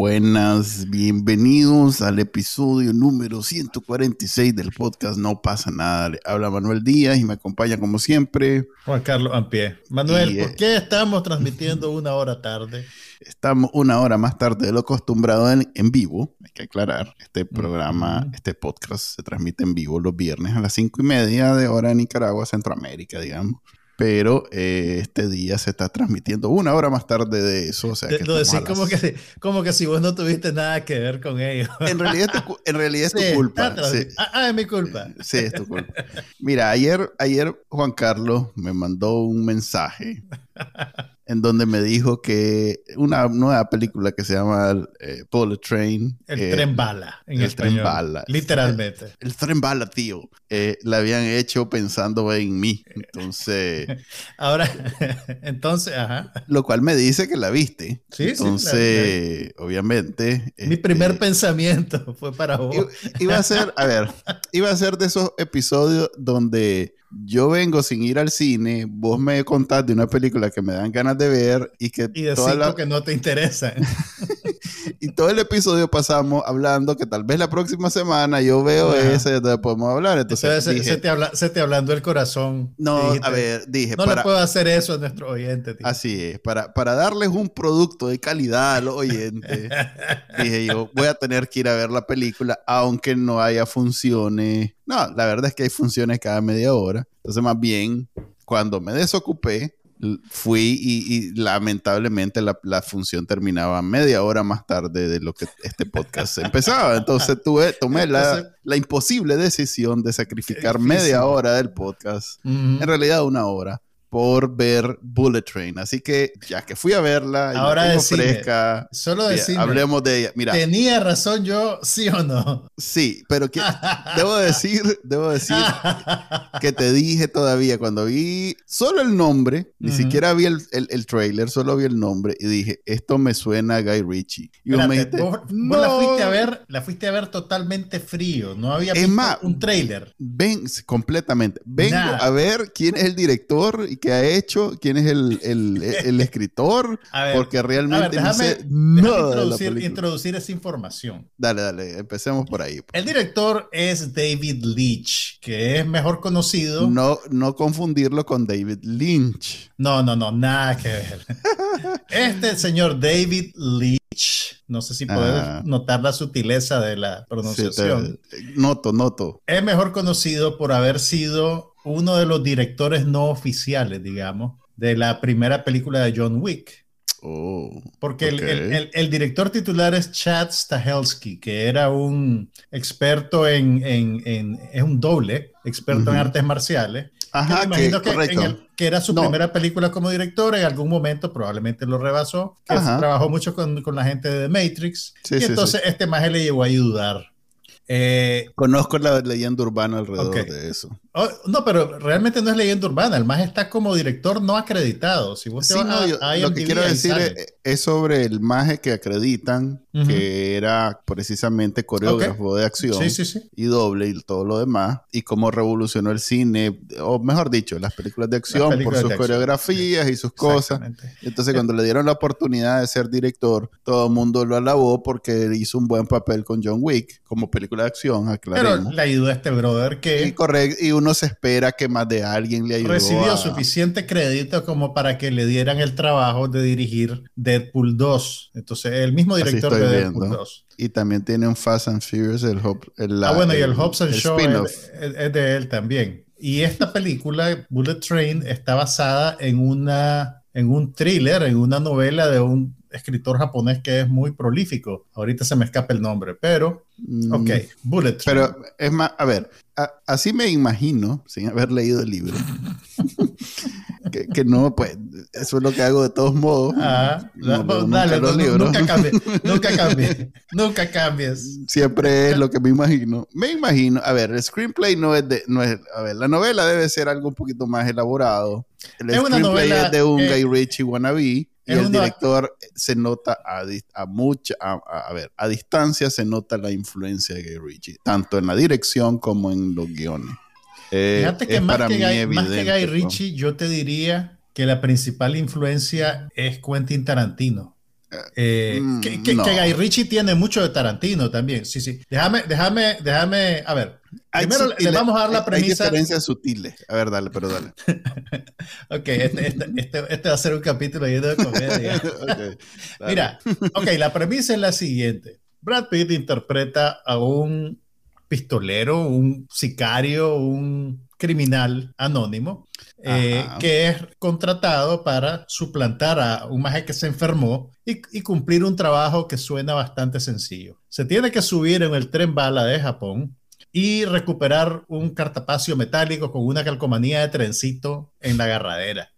Buenas, bienvenidos al episodio número 146 del podcast No pasa nada. habla Manuel Díaz y me acompaña como siempre Juan Carlos Ampie. Manuel, ¿por eh, qué estamos transmitiendo una hora tarde? Estamos una hora más tarde de lo acostumbrado en, vivo, hay que aclarar. Este programa, este podcast se transmite en vivo los viernes a las cinco y media de hora en Nicaragua, Centroamérica, digamos pero eh, este día se está transmitiendo una hora más tarde de eso. O sea, que lo decís como, que, como que si vos no tuviste nada que ver con ello. En realidad, en realidad es tu culpa. Ah, ah, es mi culpa. Sí, es tu culpa. Mira, ayer, ayer Juan Carlos me mandó un mensaje en donde me dijo que una nueva película que se llama eh, Bullet Train. El eh, tren bala. En el tren bala. Literalmente. El, tren bala, tío. Eh, la habían hecho pensando en mí. Entonces. Ahora, entonces, ajá. Lo cual me dice que la viste. Sí, entonces, obviamente. Mi primer este, pensamiento fue para vos. Iba a ser, a ver, iba a ser de esos episodios donde yo vengo sin ir al cine, vos me contás de una película que me dan ganas de ver y que... Y de cinco que no te interesa. y todo el episodio pasamos hablando que tal vez la próxima semana yo veo ese y podemos hablar. Entonces, se, te habla, se, te hablando el corazón. No, a ver, dije... No le puedo hacer eso a nuestro oyente. Así es, para, para darles un producto de calidad a los oyentes, dije yo, voy a tener que ir a ver la película aunque no haya funciones no, la verdad es que hay funciones cada media hora. Entonces, más bien, cuando me desocupé, fui y, lamentablemente la, función terminaba media hora más tarde de lo que este podcast empezaba. Entonces tuve, tomé la, imposible decisión de sacrificar media hora del podcast, en realidad una hora, por ver Bullet Train. Así que ya que fui a verla, ahora es fresca, solo decirme, hablemos de ella. Mira, tenía razón yo, sí o no. Sí, pero que, debo decir, debo decir que te dije todavía cuando vi solo el nombre, ni siquiera vi el, el, trailer, solo vi el nombre y dije, esto me suena a Guy Ritchie. Y me dijiste, vos, la fuiste a ver, la fuiste a ver totalmente frío, no había visto un trailer. Ven, completamente. Vengo a ver quién es el director y que ha hecho, quién es el, el, el escritor, porque realmente no sé introducir, introducir, esa información. Dale, dale, empecemos por ahí. El director es David Leach, que es mejor conocido. No, no confundirlo con David Lynch. No, no, no, nada que ver. este señor David Leach, no sé si puedes ah. notar la sutileza de la pronunciación. noto, noto. Es mejor conocido por haber sido uno de los directores no oficiales, digamos, de la primera película de John Wick. Oh, Porque el, director titular es Chad Stahelski, que era un experto en, es un doble, experto en artes marciales. Ajá, que, que, era su primera película como director, en algún momento probablemente lo rebasó, que trabajó mucho con, la gente de The Matrix, y entonces este maje le llevó a ayudar eh, Conozco la leyenda urbana alrededor de eso. Oh, no, pero realmente no es leyenda urbana. El más está como director no acreditado. Si vos lo que quiero decir es, sobre el maje que acreditan, que era precisamente coreógrafo de acción y doble y todo lo demás, y cómo revolucionó el cine, o mejor dicho, las películas de acción por sus coreografías y sus cosas. Entonces, cuando le dieron la oportunidad de ser director, todo el mundo lo alabó porque hizo un buen papel con John Wick como película acción, aclaremos. Pero le ayudó a este brother que... Y, correcto, y uno se espera que más de alguien le ayudó Recibió suficiente crédito como para que le dieran el trabajo de dirigir Deadpool 2. Entonces, el mismo director de Deadpool 2. Y también tiene un Fast and Furious, el, el Ah, bueno, y el Hobbs and Show es, es de él también. Y esta película, Bullet Train, está basada en una en un thriller, en una novela de un escritor japonés que es muy prolífico. Ahorita se me escapa el nombre, pero, mm, ok, Bullet. Pero es más, a ver, así me imagino, sin haber leído el libro, que, no, pues, eso es lo que hago de todos modos. Ah, dale, nunca cambies, nunca cambies, nunca cambies. Siempre es lo que me imagino. Me imagino, a ver, el screenplay no es de, no es, a ver, la novela debe ser algo un poquito más elaborado. El screenplay es de un Guy Ritchie wannabe y el director se nota a, a mucha, a, ver, a distancia se nota la influencia de Guy Ritchie, tanto en la dirección como en los guiones. Eh, Fíjate que, más que, Guy, más que Guy Ritchie, yo te diría que la principal influencia es Quentin Tarantino. Eh, mm, que, Guy Ritchie tiene mucho de Tarantino también. Sí, sí. Déjame, déjame, déjame. A ver. Primero le vamos a dar la premisa. Hay diferencias sutiles. A ver, dale, pero dale. ok, este, este, este, este, va a ser un capítulo lleno de comedia. Mira, ok, la premisa es la siguiente. Brad Pitt interpreta a un pistolero, un sicario, un criminal anónimo eh, que es contratado para suplantar a un maje que se enfermó y, y, cumplir un trabajo que suena bastante sencillo. Se tiene que subir en el tren bala de Japón y recuperar un cartapacio metálico con una calcomanía de trencito en la agarradera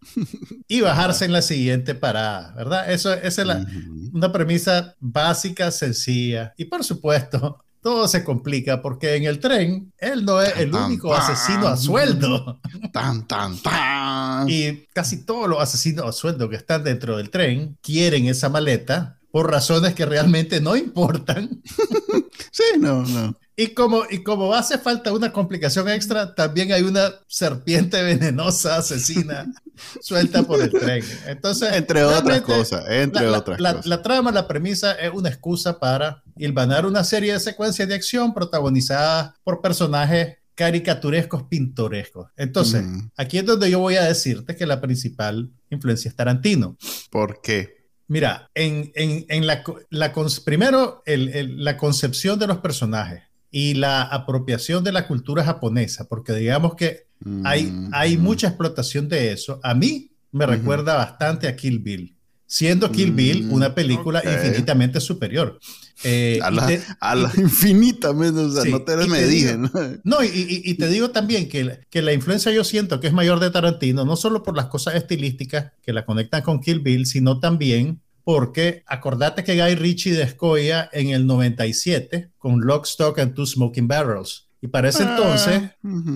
y bajarse en la siguiente parada, ¿verdad? Eso, esa es la, una premisa básica, sencilla y por supuesto todo se complica porque en el tren él no es el único asesino a sueldo. Tan, tan, tan. Y casi todos los asesinos a sueldo que están dentro del tren quieren esa maleta por razones que realmente no importan. sí, no, no. Y como, y como hace falta una complicación extra, también hay una serpiente venenosa asesina suelta por el tren. Entonces, entre otras cosas, entre otras cosas. La trama, la premisa es una excusa para hilvanar una serie de secuencias de acción protagonizadas por personajes caricaturescos, pintorescos. Entonces, mm. aquí es donde yo voy a decirte que la principal influencia es Tarantino. ¿Por qué? Mira, en, en, en la, la, primero, el, la concepción de los personajes y la apropiación de la cultura japonesa, porque digamos que hay, mm, hay mucha explotación de eso. A mí me recuerda bastante a Kill Bill, siendo Kill Bill mm, una película infinitamente superior. Eh, a, la, infinitamente, o sea, no te me digan. No, y, y, te digo también que, que la influencia yo siento que es mayor de Tarantino, no solo por las cosas estilísticas que la conectan con Kill Bill, sino también porque acordate que Guy Ritchie descoya en el 97 con Lock, Stock and Two Smoking Barrels. Y para ese ah, entonces,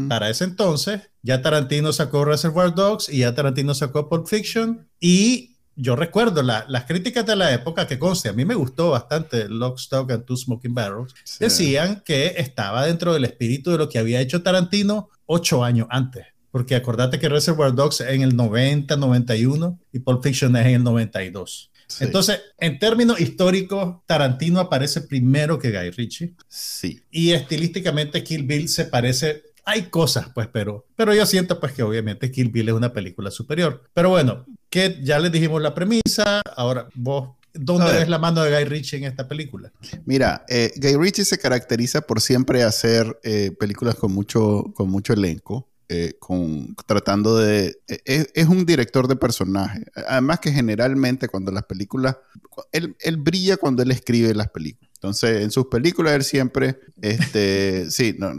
para ese entonces, ya Tarantino sacó Reservoir Dogs y ya Tarantino sacó Pulp Fiction. Y yo recuerdo las críticas de la época que conste, a mí me gustó bastante Lock, Stock and Two Smoking Barrels. Decían que estaba dentro del espíritu de lo que había hecho Tarantino ocho años antes. Porque acordate que Reservoir Dogs es en el 90, 91 y Pulp Fiction es en el 92. Entonces, en términos históricos, Tarantino aparece primero que Guy Ritchie. Sí. Y estilísticamente Kill Bill se parece hay cosas, pues, pero, pero yo siento, pues, que obviamente Kill Bill es una película superior. Pero bueno, que ya les dijimos la premisa, ahora vos, ¿dónde ves la mano de Guy Ritchie en esta película? Mira, eh, Guy Ritchie se caracteriza por siempre hacer eh, películas con mucho, con mucho elenco. Eh, con, tratando de... E, es, un director de personajes. Además que generalmente cuando las películas... Él, él brilla cuando él escribe las películas. Entonces, en sus películas él siempre, este, sí, no,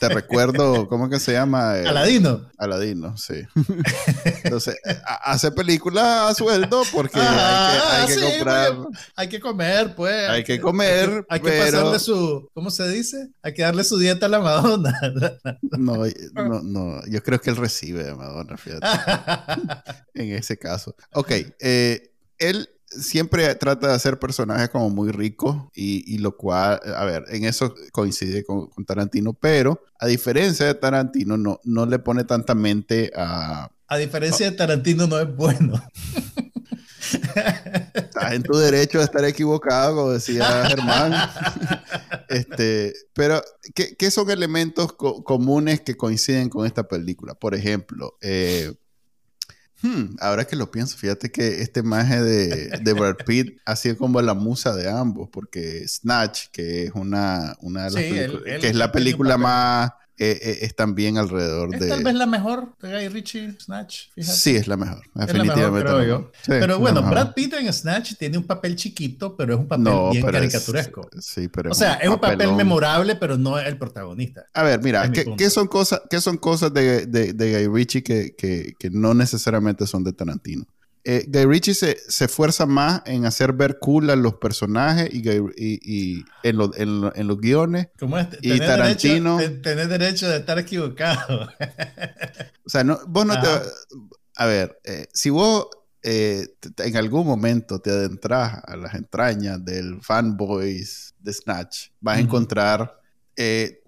te recuerdo, ¿cómo que se llama? Aladino. Aladino, sí. Entonces, hace películas a sueldo porque hay que, comprar. hay que comer, pues. Hay que comer. Hay que, pasarle su, ¿cómo se dice? Hay que darle su dieta a la Madonna. no, no, no, yo creo que él recibe a Madonna, fíjate. en ese caso. Ok, eh, él siempre trata de hacer personajes como muy ricos y, lo cual, a ver, en eso coincide con, Tarantino, pero a diferencia de Tarantino, no, no le pone tanta mente a... A diferencia de Tarantino, no es bueno. Estás en tu derecho de estar equivocado, como decía Germán. este, pero, ¿qué, ¿qué, son elementos comunes que coinciden con esta película? Por ejemplo, eh, Hmm, ahora que lo pienso, fíjate que este maje de, de Brad Pitt ha sido como la musa de ambos, porque Snatch, que es una, una de las películas, que es la película más eh, eh, es también alrededor ¿Es de... tal vez la mejor de Guy Ritchie, Snatch. Sí, es la mejor, definitivamente. creo yo. pero bueno, Brad Pitt en Snatch tiene un papel chiquito, pero es un papel bien caricaturesco. sí, pero o sea, es un papel memorable, pero no es el protagonista. A ver, mira, ¿qué, son cosas, qué son cosas de, de, Guy Ritchie que, que, que no necesariamente son de Tarantino? Eh, Guy Ritchie se, se, esfuerza más en hacer ver cool a los personajes y, y, en, en, los guiones. ¿Cómo es? Y Tarantino. Derecho, derecho de estar equivocado. o sea, no, vos no te. A ver, eh, si vos eh, en algún momento te adentras a las entrañas del fanboys de Snatch, vas a encontrar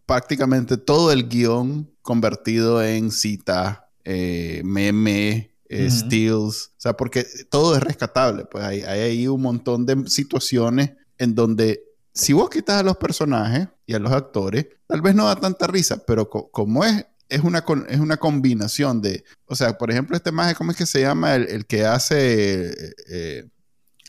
prácticamente todo el guion convertido en cita, meme eh, steals, o sea, porque todo es rescatable, pues hay, hay ahí un montón de situaciones en donde si vos quitas a los personajes y a los actores, tal vez no da tanta risa, pero como es, es una, es una combinación de, o sea, por ejemplo, este maje, ¿cómo es que se llama? El, que hace, eh,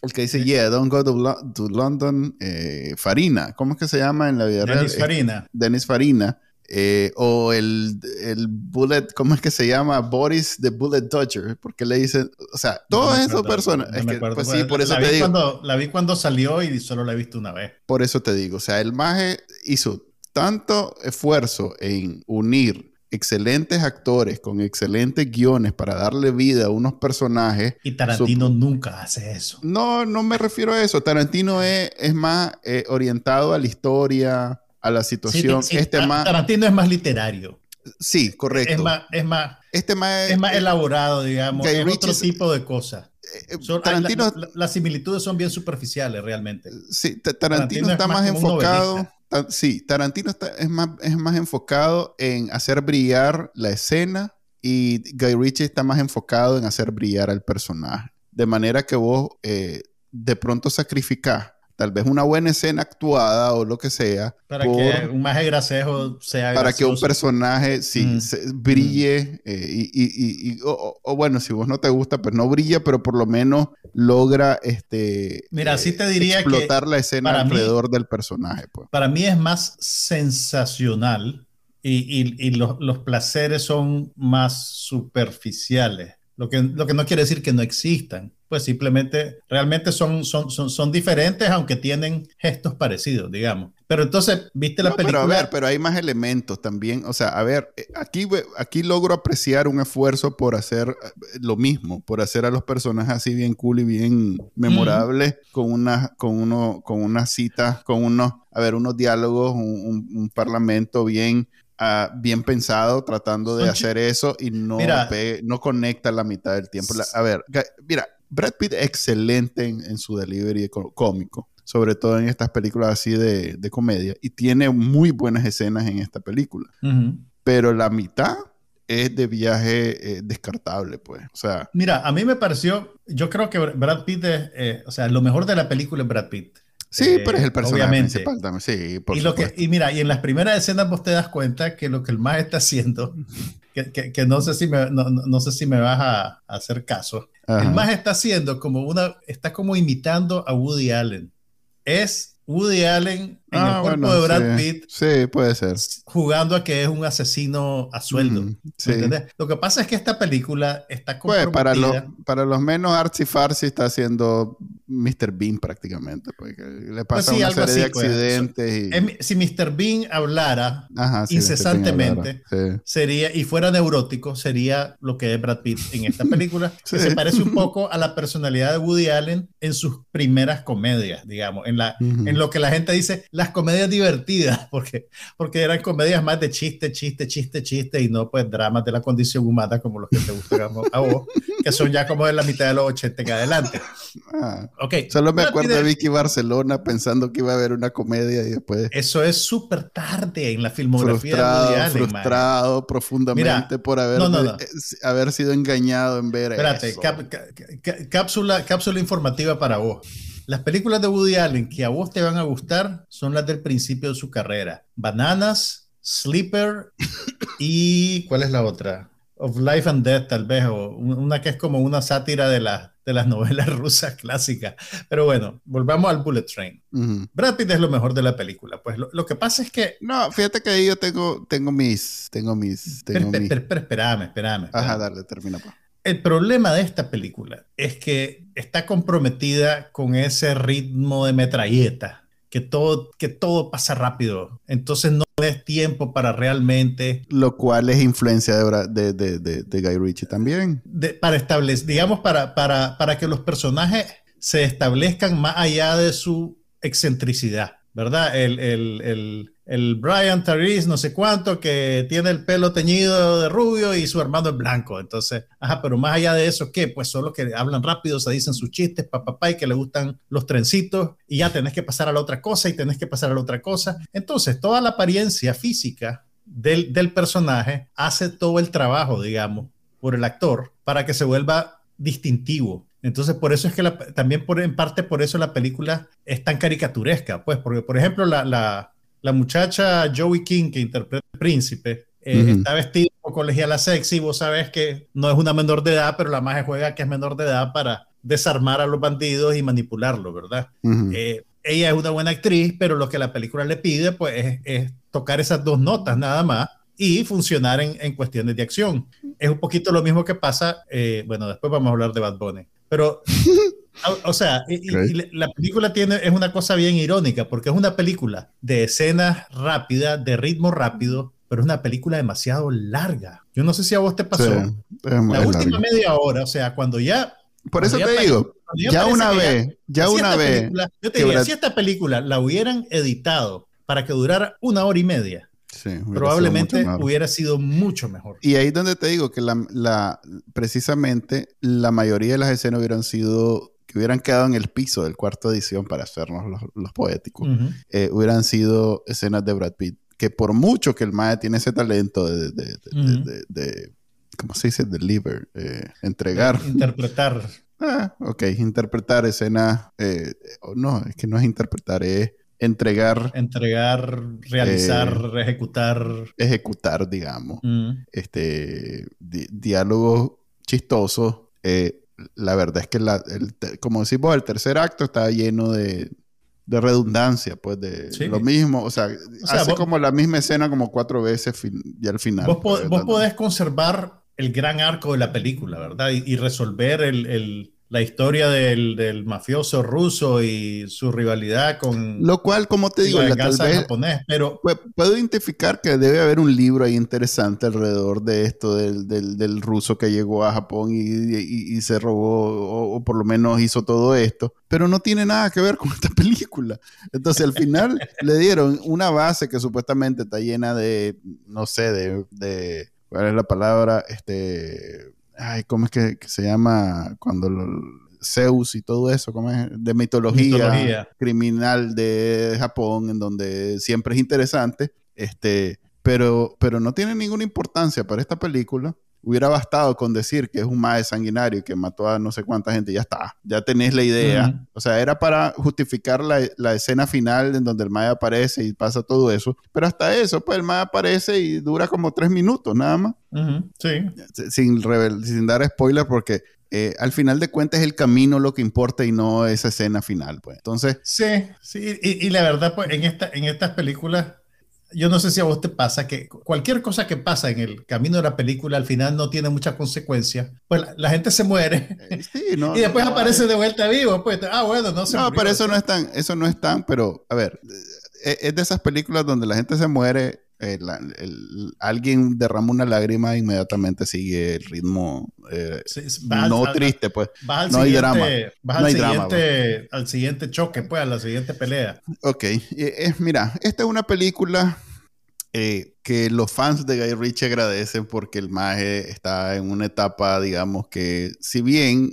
el que dice, yeah, don't go to, London, eh, Farina, ¿cómo es que se llama en la vida real? Dennis Farina. Dennis Farina. Eh, o el, el, Bullet, ¿cómo es que se llama? Boris the Bullet Dodger, porque le dicen, o sea, todas esas personas. es que, pues sí, por eso la te digo. Cuando, la vi cuando salió y solo la he visto una vez. Por eso te digo, o sea, el Maje hizo tanto esfuerzo en unir excelentes actores con excelentes guiones para darle vida a unos personajes. Y Tarantino nunca hace eso. No, no me refiero a eso. Tarantino es, es más eh, orientado a la historia, a la situación. este más... Tarantino es más literario. Sí, correcto. Es más, es más, este más, es más elaborado, digamos. es otro tipo de cosas. Eh, eh, Tarantino, las similitudes son bien superficiales realmente. Sí, Tarantino, está más, enfocado. sí, Tarantino está, es, más, es más enfocado en hacer brillar la escena y Guy Ritchie está más enfocado en hacer brillar al personaje. De manera que vos eh, de pronto sacrificás tal vez una buena escena actuada o lo que sea. Para que un maje grasejo sea Para que un personaje sí, mm. brille eh, y, y, o, bueno, si vos no te gusta, pues no brilla, pero por lo menos logra este... Mira, sí te diría explotar la escena alrededor del personaje. Pues. Para mí es más sensacional y, los, los placeres son más superficiales. Lo que, lo que no quiere decir que no existan pues simplemente realmente son, son, son, son, diferentes, aunque tienen gestos parecidos, digamos. Pero entonces, viste la película. Pero a ver, pero hay más elementos también. O sea, a ver, eh, aquí, aquí logro apreciar un esfuerzo por hacer eh, lo mismo, por hacer a los personajes así bien cool y bien memorables, con una, con uno, con unas citas, con unos, a ver, unos diálogos, un, parlamento bien ah, bien pensado tratando de hacer eso y no, no conecta la mitad del tiempo. a ver, mira, Brad Pitt excelente en, su delivery cómico, sobre todo en estas películas así de, comedia, y tiene muy buenas escenas en esta película. Pero la mitad es de viaje eh, descartable, pues. O sea. Mira, a mí me pareció, yo creo que Brad Pitt es, eh, o sea, lo mejor de la película es Brad Pitt. Sí, pero es el personaje principal también. Sí, por y, lo que, y mira, y en las primeras escenas vos te das cuenta que lo que el más está haciendo, que, que, no, sé si me, no, no, sé si me vas a hacer caso, el más está haciendo como una, está como imitando a Woody Allen. Es Woody Allen en el ah, cuerpo de Brad Pitt. Sí, puede ser. Jugando a que es un asesino a sueldo. Lo que pasa es que esta película está comprometida. Pues para, para los menos artsy está haciendo Mr. Bean prácticamente. Porque le pasa pues una serie de pues. accidentes. Si Mr. Bean hablara incesantemente sería, y fuera neurótico, sería lo que es Brad Pitt en esta película. que se parece un poco a la personalidad de Woody Allen en sus primeras comedias, digamos. En, la, en lo que la gente dice, las comedias divertidas, porque, porque eran comedias más de chiste, chiste, chiste, chiste, y no pues dramas de la condición humana como los que te gustan a vos, que son ya como de la mitad de los 80 en adelante. Ah, okay. Solo me acuerdo de Vicky Barcelona pensando que iba a haber una comedia y después... Eso es súper tarde en la filmografía frustrado, frustrado profundamente por haber, eh, haber sido engañado en ver Espérate, cápsula, cápsula informativa para vos. Las películas de Woody Allen que a vos te van a gustar son las del principio de su carrera. Bananas, Sleeper y ¿cuál es la otra? Of Life and Death tal vez, o una que es como una sátira de, de las novelas rusas clásicas. Pero bueno, volvamos al Bullet Train. Brad Pitt es lo mejor de la película. Pues lo, que pasa es que... No, fíjate que ahí yo tengo, tengo mis... Tengo mis... Tengo pero, espérame, espérame, Ajá, dale, termina. pues. El problema de esta película es que está comprometida con ese ritmo de metralleta que todo, que todo pasa rápido. Entonces no es tiempo para realmente... Lo cual es influencia de, de, de, de Guy Ritchie también. para establecer, digamos, para, para, para que los personajes se establezcan más allá de su excentricidad, ¿verdad? El, el, el, el Brian Therese, no sé cuánto, que tiene el pelo teñido de rubio y su hermano es blanco. Entonces, ajá, pero más allá de eso, ¿qué? Pues solo que hablan rápido, se dicen sus chistes, papá, y que le gustan los trencitos y ya tenés que pasar a la otra cosa y tenés que pasar a la otra cosa. Entonces, toda la apariencia física del, del personaje hace todo el trabajo, digamos, por el actor para que se vuelva distintivo. Entonces, por eso es que también por, en parte por eso la película es tan caricaturesca, pues, porque, por ejemplo, la, la la muchacha Joey King, que interpreta al príncipe, eh, está vestida como colegiala sexy. Vos sabes que no es una menor de edad, pero la magia juega que es menor de edad para desarmar a los bandidos y manipularlos, ¿verdad? Eh, ella es una buena actriz, pero lo que la película le pide, pues, es, tocar esas dos notas nada más y funcionar en, en, cuestiones de acción. Es un poquito lo mismo que pasa, eh, bueno, después vamos a hablar de Bad Bunny, pero O, sea, la película tiene, es una cosa bien irónica, porque es una película de escenas rápidas, de ritmo rápido, pero es una película demasiado larga. Yo no sé si a vos te pasó. la última media hora, o sea, cuando ya... Por eso te digo, ya una vez, ya, una vez... yo te diría, si esta película la hubieran editado para que durara una hora y media, probablemente hubiera sido mucho mejor. Y ahí es donde te digo que la, precisamente la mayoría de las escenas hubieran sido hubieran quedado en el piso del cuarto edición para hacernos los, poéticos, eh, hubieran sido escenas de Brad Pitt. Que por mucho que el Mae tiene ese talento de, de, ¿cómo se dice? Deliver, eh, entregar. Interpretar. Ah, ok, interpretar escenas, eh, no, es que no es interpretar, es entregar. Entregar, realizar, ejecutar. Ejecutar, digamos. Este, diálogos chistosos. Eh, la verdad es que, la, el, como decimos, el tercer acto está lleno de, de redundancia, pues de lo mismo, o sea, hace como la misma escena como cuatro veces y al final. Vos, pues, vos podés conservar el gran arco de la película, ¿verdad? Y, resolver el, la historia del, del, mafioso ruso y su rivalidad con... Lo cual, como te digo, la tal vez, japonés, pero... Puedo identificar que debe haber un libro ahí interesante alrededor de esto del, del, del ruso que llegó a Japón y, y, se robó, o, por lo menos hizo todo esto, pero no tiene nada que ver con esta película. Entonces, al final le dieron una base que supuestamente está llena de, no sé, de... de ¿Cuál es la palabra? Este ay, ¿cómo es que, se llama cuando Zeus y todo eso, ¿cómo es? De mitología, criminal de Japón, en donde siempre es interesante, este, pero, pero no tiene ninguna importancia para esta película hubiera bastado con decir que es un mae sanguinario que mató a no sé cuánta gente, ya está, ya tenés la idea. O sea, era para justificar la, escena final en donde el mae aparece y pasa todo eso, pero hasta eso, pues el mae aparece y dura como tres minutos nada más. Sí. Sin, sin dar spoiler porque eh, al final de cuentas es el camino lo que importa y no esa escena final, pues. Entonces... Sí, sí, y, y la verdad, pues en, esta, en estas películas yo no sé si a vos te pasa que cualquier cosa que pasa en el camino de la película al final no tiene mucha consecuencia. Pues la, gente se muere eh, y después aparece de vuelta vivo. Pues, ah, bueno, no se No, pero eso no es tan, eso no es tan, pero a ver, eh, es de esas películas donde la gente se muere eh, alguien derrama una lágrima e inmediatamente sigue el ritmo eh, no triste, pues. no hay drama. Vas al, siguiente, al siguiente choque, pues, a la siguiente pelea. Ok, mira, esta es una película eh, que los fans de Guy Ritchie agradecen porque el maje está en una etapa, digamos que, si bien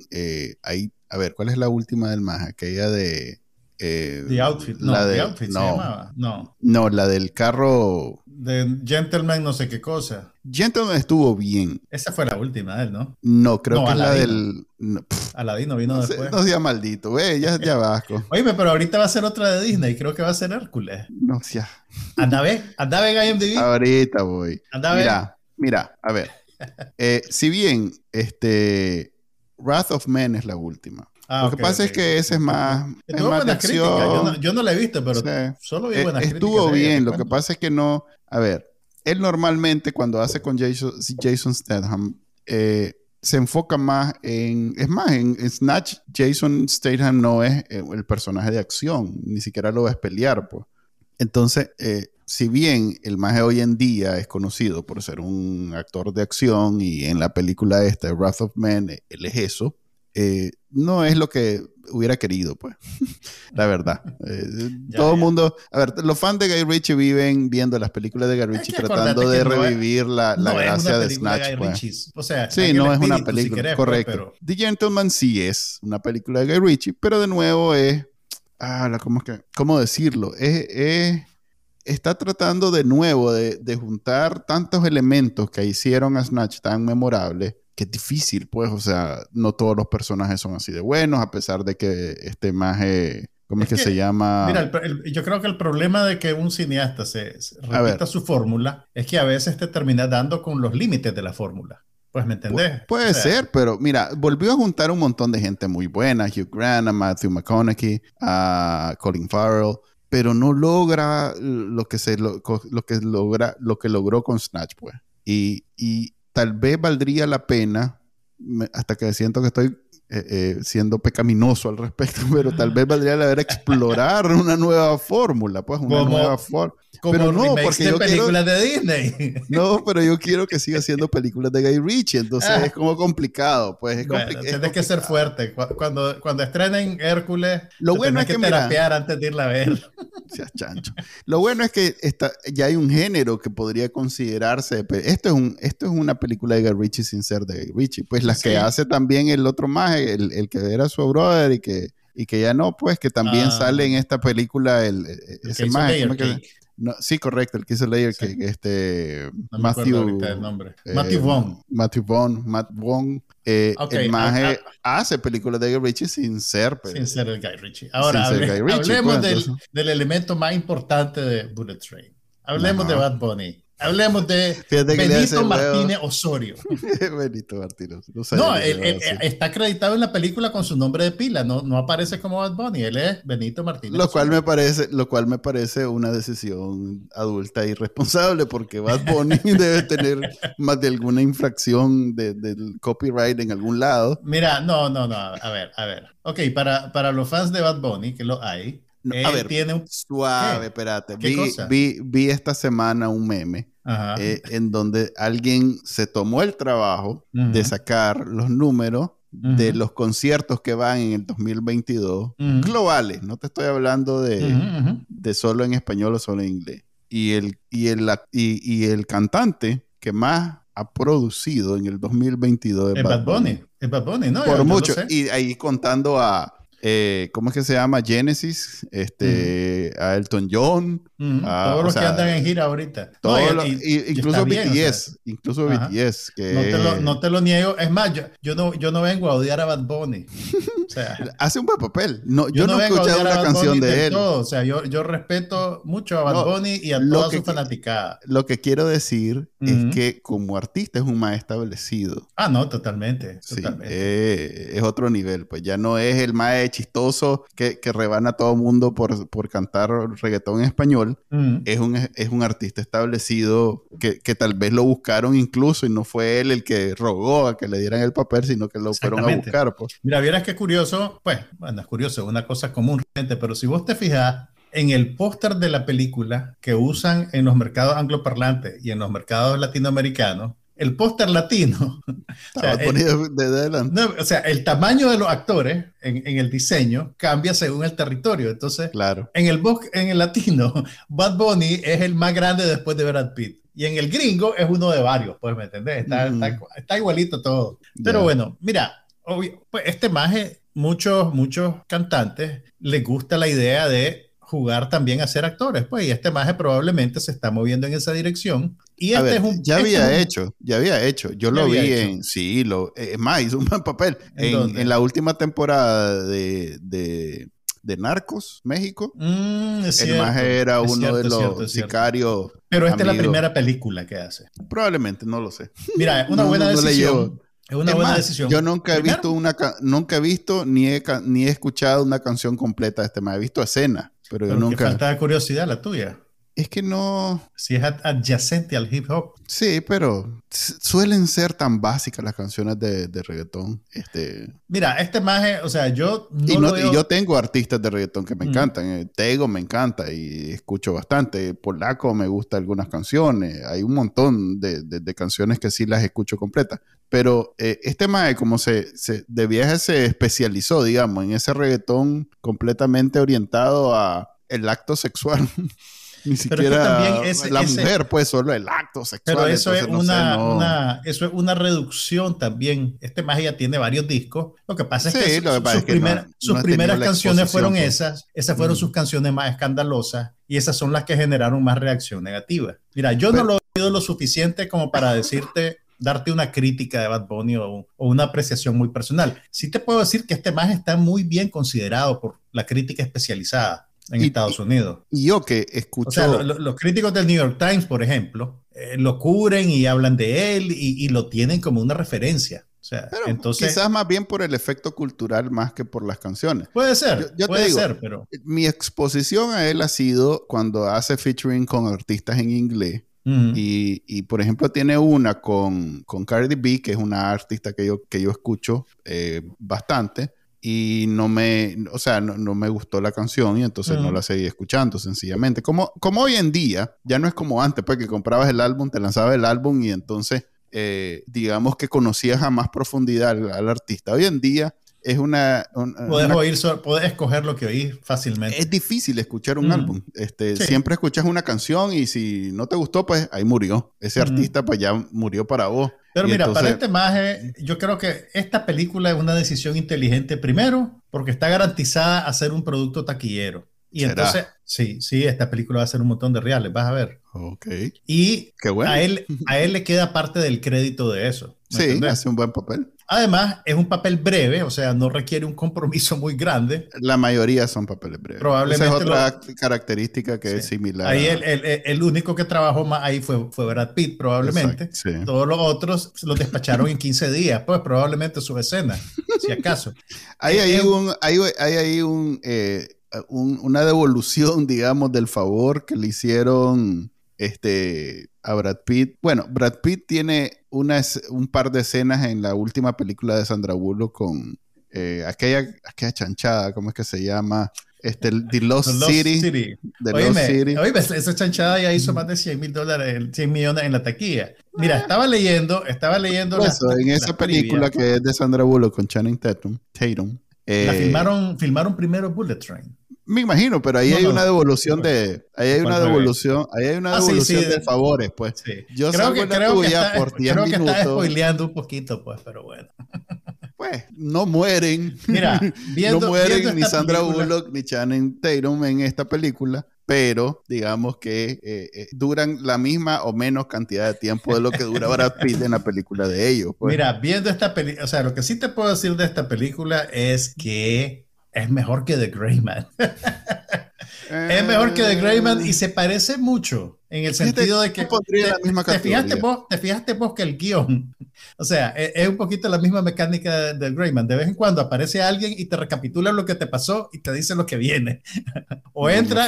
hay, a ver, ¿cuál es la última del maje? Aquella de... The Outfit, no, la de, Outfit no, se llamaba, no. No, la del carro de Gentleman no sé qué cosa. Gentleman estuvo bien. Esa fue la última de él, ¿no? No, creo que es la del... Aladino vino después. no sea maldito, güey, ya, ya vasco. Oye, pero ahorita va a ser otra de Disney, creo que va a ser Hércules. No, sea. Anda a ver, anda a ver IMDb. Ahorita voy. Anda. Mira, mira, a ver. Eh, si bien, este, Wrath of Men es la última. Ah, Lo que pasa es que ese es más, es más de acción. Yo no, yo no, la he visto, pero solo vi eh, buenas Estuvo bien. Lo que pasa es que no. A ver, él normalmente cuando hace con Jason, Jason Statham, eh, se enfoca más en. Es más, en, Snatch, Jason Statham no es eh, el personaje de acción, ni siquiera lo ves pelear, pues. Entonces, eh, si bien el maje hoy en día es conocido por ser un actor de acción y en la película esta, Wrath of Man, él es eso, eh, no es lo que hubiera querido, pues. la verdad. Eh, todo el mundo. A ver, los fans de Guy Ritchie viven viendo las películas de Guy Ritchie tratando de revivir la, gracia de Snatch. Pues. O sea, sí, no es una película. Pues, correcto. The Gentleman sí es una película de Guy Ritchie, pero de nuevo es. Ah, ¿cómo, es que, ¿cómo decirlo? Es, está tratando de nuevo de, de juntar tantos elementos que hicieron a Snatch tan memorable que es difícil, pues, o sea, no todos los personajes son así de buenos, a pesar de que este maje, ¿cómo es, que, se llama? Mira, yo creo que el problema de que un cineasta se, repita su fórmula es que a veces te termina dando con los límites de la fórmula. Pues, ¿me entendés? puede ser, pero mira, volvió a juntar un montón de gente muy buena, Hugh Grant, a Matthew McConaughey, a Colin Farrell, pero no logra lo que se lo, que logra lo que logró con Snatch, pues. Y, y tal vez valdría la pena, hasta que siento que estoy eh, eh, siendo pecaminoso al respecto, pero tal vez valdría la pena explorar una nueva fórmula, pues una nueva fórmula. Pero no, porque yo películas de Disney. No, pero yo quiero que siga siendo películas de Guy Ritchie, entonces ah. es como complicado, pues es, Tienes que ser fuerte. Cuando, cuando estrenen Hércules, lo bueno es que, que terapiar antes de irla a ver. Seas chancho. Lo bueno es que está, ya hay un género que podría considerarse. Esto es, un, esto es una película de Guy Ritchie sin ser de Guy Ritchie. Pues las que hace también el otro más, el, el que era su brother y que y que ya no, pues que también ah. sale en esta película el, ese más, no, sí, correcto, el que hizo Layer que este Matthew el nombre. Eh, Matthew Vaughn. Matthew Vaughn, Matt Vaughn. Eh, el ah, ah. hace películas de Guy Ritchie sin ser pues, sin ser el Guy Ritchie. Ahora hablemos pues, del, del, elemento más importante de Bullet Train. Hablemos de Bad Bunny. Hablemos de Benito Martínez Osorio. Benito Martínez. No, él, está acreditado en la película con su nombre de pila, no, no aparece como Bad Bunny, él es Benito Martínez. Lo cual, me parece, lo cual me parece una decisión adulta y responsable, porque Bad Bunny debe tener más de alguna infracción de, del copyright en algún lado. Mira, no, no, no, a ver, a ver. Ok, para, para los fans de Bad Bunny, que lo hay, a ver, tiene un... suave, espérate. vi, vi, esta semana un meme eh, en donde alguien se tomó el trabajo de sacar los números de los conciertos que van en el 2022 globales. No te estoy hablando de, de, solo en español o solo en inglés. Y el, y, el, y, el cantante que más ha producido en el 2022 es Bad, Bunny. Es Bad Bunny, ¿no? Por mucho. Y ahí contando a eh, ¿cómo es que se llama? Genesis, este, a Elton John. todos los que andan en gira ahorita. incluso BTS, incluso BTS. Que... No, te lo, no, te lo, niego. Es más, yo, yo, no, yo no vengo a odiar a Bad Bunny. Hace un buen papel. No, yo, no, he escuchado una canción de él. O sea, yo, yo respeto mucho a Bad Bunny y a toda su fanaticada. Lo que quiero decir es que como artista es un más establecido. Ah, no, totalmente. totalmente. Eh, es otro nivel. Pues ya no es el más chistoso que, que rebana a todo mundo por, por cantar reggaetón en español. Es, un, es un artista establecido que, que, tal vez lo buscaron incluso y no fue él el que rogó a que le dieran el papel, sino que lo fueron a buscar. Pues. Mira, vieras qué curioso, pues, bueno, es curioso, una cosa común, pero si vos te fijas, en el póster de la película que usan en los mercados angloparlantes y en los mercados latinoamericanos, el póster latino. o, sea, el, de o sea, el tamaño de los actores en, en, el diseño cambia según el territorio. Entonces, claro. en, el, en el latino, Bad Bunny es el más grande después de Brad Pitt. Y en el gringo es uno de varios, pues, ¿me entendés? Está, está, igualito todo. Pero bueno, mira, pues este maje, muchos, muchos cantantes les gusta la idea de jugar también a ser actores, pues, y este maje probablemente se está moviendo en esa dirección. Y este es un, ya este había hecho, ya había hecho. Yo lo vi en, sí, lo, es más, hizo un buen papel. ¿En, en, la última temporada de, de, de Narcos, México. Mm, el maje era uno de los sicarios. Pero esta es la primera película que hace. Probablemente, no lo sé. Mira, una buena decisión. Es una buena decisión. Yo nunca he visto una nunca he visto ni he, ni he escuchado una canción completa de este maje. He visto escenas pero, yo nunca. falta curiosidad la tuya. Es que no... Si es adyacente al hip hop. Sí, pero suelen ser tan básicas las canciones de, de reggaetón. Este... Mira, este maje, o sea, yo no y, yo tengo artistas de reggaetón que me mm. encantan. Eh, Tego me encanta y escucho bastante. Polaco me gusta algunas canciones. Hay un montón de, de, canciones que sí las escucho completas. Pero eh, este maje, como se, se, de viaje se especializó, digamos, en ese reggaetón completamente orientado a el acto sexual. Ni siquiera la mujer, pues solo el acto sexual. Pero eso es una, eso es una reducción también. Este magia tiene varios discos. Lo que pasa es que, sus, primeras canciones fueron esas. Esas fueron mm. sus canciones más escandalosas y esas son las que generaron más reacción negativa. Mira, yo no lo he oído lo suficiente como para decirte darte una crítica de Bad Bunny o, una apreciación muy personal. Sí te puedo decir que este más está muy bien considerado por la crítica especializada en Estados Unidos. Y yo que escucho... O sea, los críticos del New York Times, por ejemplo, eh, lo cubren y hablan de él y, lo tienen como una referencia. O sea, entonces, quizás más bien por el efecto cultural más que por las canciones. Puede ser, yo, puede ser, pero... Mi exposición a él ha sido cuando hace featuring con artistas en inglés. y, y, por ejemplo, tiene una con, con Cardi B, que es una artista que yo, que yo escucho eh, bastante y no me, o sea, no, me gustó la canción y entonces no la seguí escuchando sencillamente. Como, como hoy en día, ya no es como antes, pues que comprabas el álbum, te lanzabas el álbum y entonces, eh, digamos que conocías a más profundidad al, artista. Hoy en día es una... puedes, oír, puedes escoger lo que oís fácilmente. Es difícil escuchar un álbum. Este, Siempre escuchas una canción y si no te gustó, pues ahí murió. Ese artista pues ya murió para vos. Pero mira, para este maje, yo creo que esta película es una decisión inteligente, primero, porque está garantizada a ser un producto taquillero. Y entonces, sí, sí, esta película va a ser un montón de reales, vas a ver. Ok. Y a, él, a él le queda parte del crédito de eso. Sí, hace un buen papel. Además, es un papel breve, o sea, no requiere un compromiso muy grande. La mayoría son papeles breves. Probablemente. Esa es otra característica que es similar. Ahí el, el, el, único que trabajó más ahí fue, fue Brad Pitt, probablemente. Todos los otros los despacharon en 15 días, pues probablemente su escena, si acaso. Hay ahí un, hay, hay ahí un, eh, un, una devolución, digamos, del favor que le hicieron este, a Brad Pitt. Bueno, Brad Pitt tiene una, un par de escenas en la última película de Sandra Bullock con eh, aquella, aquella chanchada, ¿cómo es que se llama? Este, The Lost, City. City. Lost City. esa chanchada ya hizo más de 100 mil dólares, 100 millones en la taquilla. Mira, estaba leyendo, estaba leyendo. en esa película que es de Sandra Bullock con Channing Tatum, Tatum la eh, filmaron, filmaron primero Bullet Train. Me imagino, pero ahí hay una devolución de. Ahí hay una devolución. Ahí hay una ah, devolución de, favores, pues. Yo creo que, creo que está, por 10 creo que está spoileando un poquito, pues, pero bueno. Pues no mueren. Mira, viendo, no mueren ni Sandra Bullock ni Channing Tatum en esta película pero digamos que eh, eh, duran la misma o menos cantidad de tiempo de lo que dura Brad Pitt en la película de ellos. Pues. Mira, viendo esta película, o sea, lo que sí te puedo decir de esta película es que es mejor que The Greyman. es mejor que The Greyman y se parece mucho en el sentido de que te, la misma te, fijaste vos, te fijaste vos que el guion, o sea, e, es, un poquito la misma mecánica del Greyman. De vez en cuando aparece alguien y te recapitula lo que te pasó y te dice lo que viene. o entra.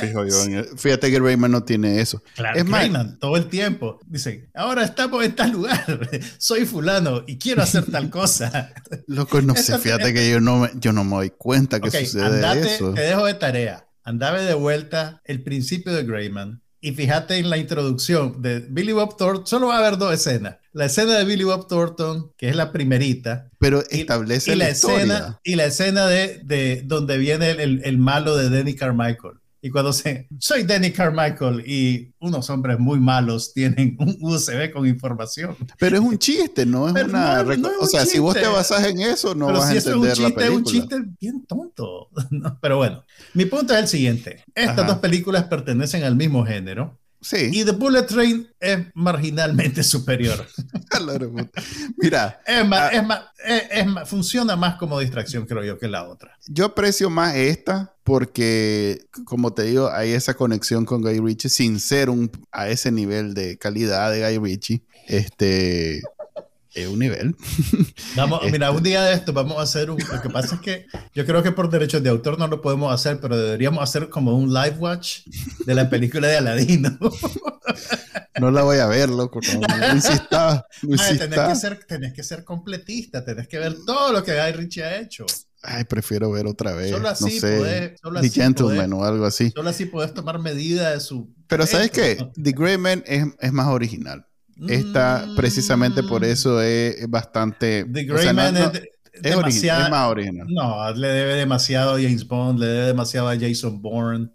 fíjate que Greyman no tiene eso. Claro, es Greyman, todo el tiempo. Dice, ahora estamos en tal lugar, soy fulano y quiero hacer tal cosa. Loco, no sé, fíjate que yo no, me, yo no me doy cuenta que sucede eso. Te dejo de tarea. Andame de vuelta el principio de Greyman y fíjate en la introducción de Billy Bob Thornton, solo va a haber dos escenas. La escena de Billy Bob Thornton, que es la primerita. Pero establece y, la, escena Y la escena de, de donde viene el, el, malo de Danny Carmichael. Y cuando se, soy Danny Carmichael y unos hombres muy malos tienen un USB con información. Pero es un chiste, no es una... o sea, si vos te basas en eso, no vas a entender es un chiste, la película. Es un chiste bien tonto. pero bueno, mi punto es el siguiente. Estas dos películas pertenecen al mismo género. Sí. Y The Bullet Train es marginalmente superior. Mira. Es más, es más, es, más, funciona más como distracción, creo yo, que la otra. Yo aprecio más esta porque, como te digo, hay esa conexión con Guy Ritchie sin ser un, a ese nivel de calidad de Guy Ritchie. Este. Es un nivel. Vamos, mira, un día de esto vamos a hacer un. Lo que pasa es que yo creo que por derechos de autor no lo podemos hacer, pero deberíamos hacer como un live watch de la película de Aladino. No la voy a ver, loco. No, insista, no insista. Tenés, que ser, tenés que ser completista, tenés que ver todo lo que Guy Ritchie ha hecho. Ay, prefiero ver otra vez. Solo así no sé, solo The Gentleman o algo así. Solo así puedes tomar medida de su. Pero ¿sabes qué? The Grey Man es, es más original. Esta, precisamente por mm. eso es, bastante. The Grey Man es, demasiado, es, más original. No, le debe demasiado a James Bond, le debe demasiado a Jason Bourne.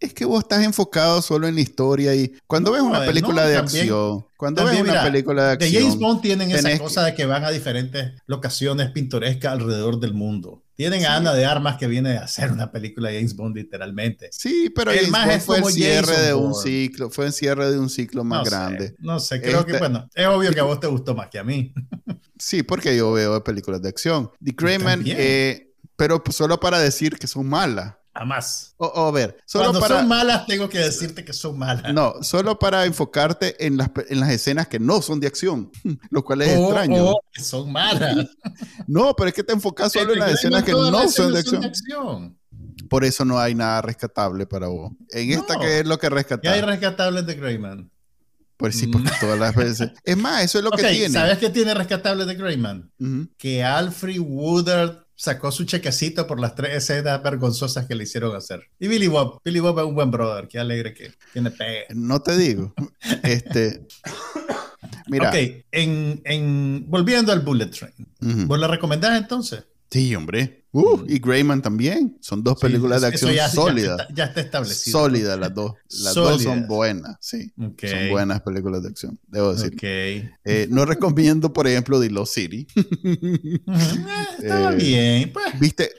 Es que vos estás enfocado solo en la historia y cuando ves una película de acción, cuando ves una película de acción. De James Bond tienen esa cosa de que van a diferentes locaciones pintorescas alrededor del mundo. Tienen a Ana de Armas que viene a hacer una película de James Bond literalmente. Sí, pero el James Bond fue el cierre de un ciclo, fue el cierre de un ciclo más grande. no sé, creo que este bueno, es obvio que a vos te gustó más que a mí. sí, porque yo veo películas de acción. The Greyman, eh, pero solo para decir que son malas. Jamás. O, a ver, solo Cuando son malas, tengo que decirte que son malas. No, solo para enfocarte en las, en las escenas que no son de acción, lo cual es extraño. Oh, que son malas. no, pero es que te enfocas solo en las escenas que no son de acción. Por eso no hay nada rescatable para vos. En esta, ¿qué es lo que rescatar? ¿Qué hay rescatable de Greyman? Pues sí, porque mm. todas las veces. Es más, eso es lo que tiene. ¿Sabes qué tiene rescatable de Greyman? Que Alfred Woodard sacó su chequecito por las tres escenas vergonzosas que le hicieron hacer. Y Billy Bob, Billy Bob es un buen brother, qué alegre que tiene pe. No te digo. este. Mira. Ok, en, en, volviendo al Bullet Train. ¿Vos la recomendás entonces? Sí, hombre. Uh, y Greyman también. Son dos películas de acción sólidas. Ya, está, establecido. Sólidas las dos. Las dos son buenas, sí. Son buenas películas de acción, debo decir. Eh, no recomiendo, por ejemplo, The Lost City. estaba eh, bien. Pues. ¿Viste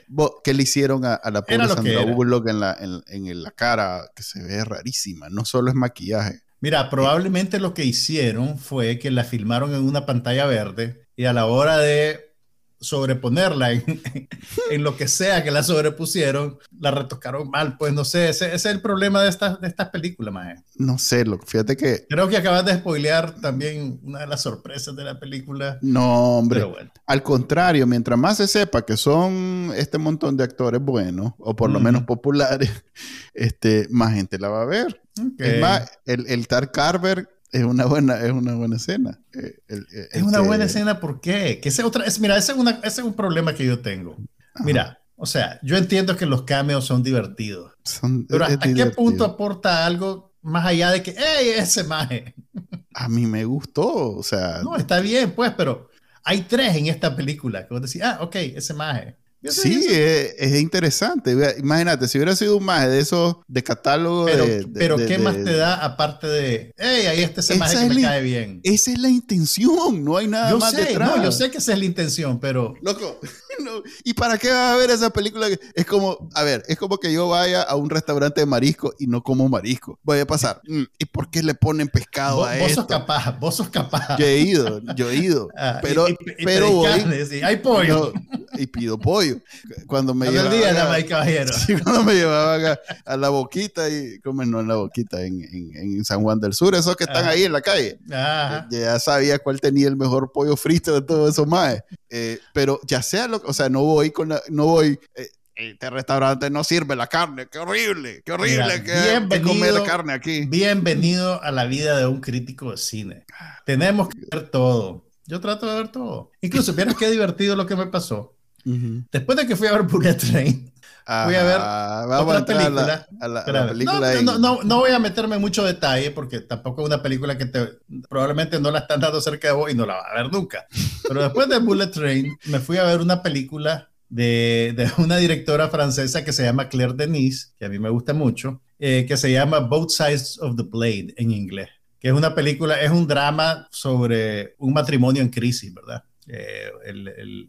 qué le hicieron a, la pobre Sandra Bullock en la, en la cara? Que se ve rarísima. No solo es maquillaje. Mira, probablemente lo que hicieron fue que la filmaron en una pantalla verde y a la hora de sobreponerla en, lo que sea que la sobrepusieron, la retocaron mal, pues no sé, ese, es el problema de estas de estas películas, más No sé, lo, fíjate que... Creo que acabas de spoilear también una de las sorpresas de la película. No, hombre, al contrario, mientras más se sepa que son este montón de actores buenos, o por lo menos populares, este, más gente la va a ver. Es más, el, el Tar Carver es una buena, es una buena escena. Eh, es una buena este escena, ¿por qué? Que otra, es, mira, ese es, una, ese es un problema que yo tengo. Mira, o sea, yo entiendo que los cameos son divertidos. pero ¿hasta qué punto aporta algo más allá de que, ¡hey, ese maje! A mí me gustó, o sea. No, está bien, pues, pero hay tres en esta película que vos decís, ah, ok, ese maje. Sí, es, interesante. Imagínate, si hubiera sido un maje de esos de catálogo pero, de, Pero, ¿qué más te da aparte de, hey, ahí este ese maje que me cae bien? Esa es la intención, no hay nada más detrás. No, yo sé que esa es la intención, pero... Loco, ¿y para qué vas a ver esa película? Es como, a ver, es como que yo vaya a un restaurante de marisco y no como marisco. Voy a pasar, mm, ¿y por qué le ponen pescado a vos sos capaz, vos sos capaz. Yo he ido, yo he ido. Ah, pero pero voy, hay pollo. y pido pollo. Cuando me llevaban. cuando me llevaban a, la boquita y, como no en la boquita, en, en, San Juan del Sur, esos que están ahí en la calle. Ya sabía cuál tenía el mejor pollo frito de todos esos más. Eh, pero ya sea lo o sea, no voy con la, no voy. Eh, este restaurante no sirve la carne, qué horrible, qué horrible que, comer carne aquí. Bienvenido a la vida de un crítico de cine. Tenemos que ver todo. Yo trato de ver todo. Incluso, vieras qué divertido lo que me pasó. Después de que fui a ver Bullet Train, fui a ver otra película. no, voy a meterme en mucho detalle porque tampoco es una película que te, probablemente no la están dando cerca de vos y no la va a ver nunca. Pero después de Bullet Train, me fui a ver una película de, de una directora francesa que se llama Claire Denis, que a mí me gusta mucho, eh, que se llama Both Sides of the Blade en inglés. Que es una película, es un drama sobre un matrimonio en crisis, ¿verdad? Eh,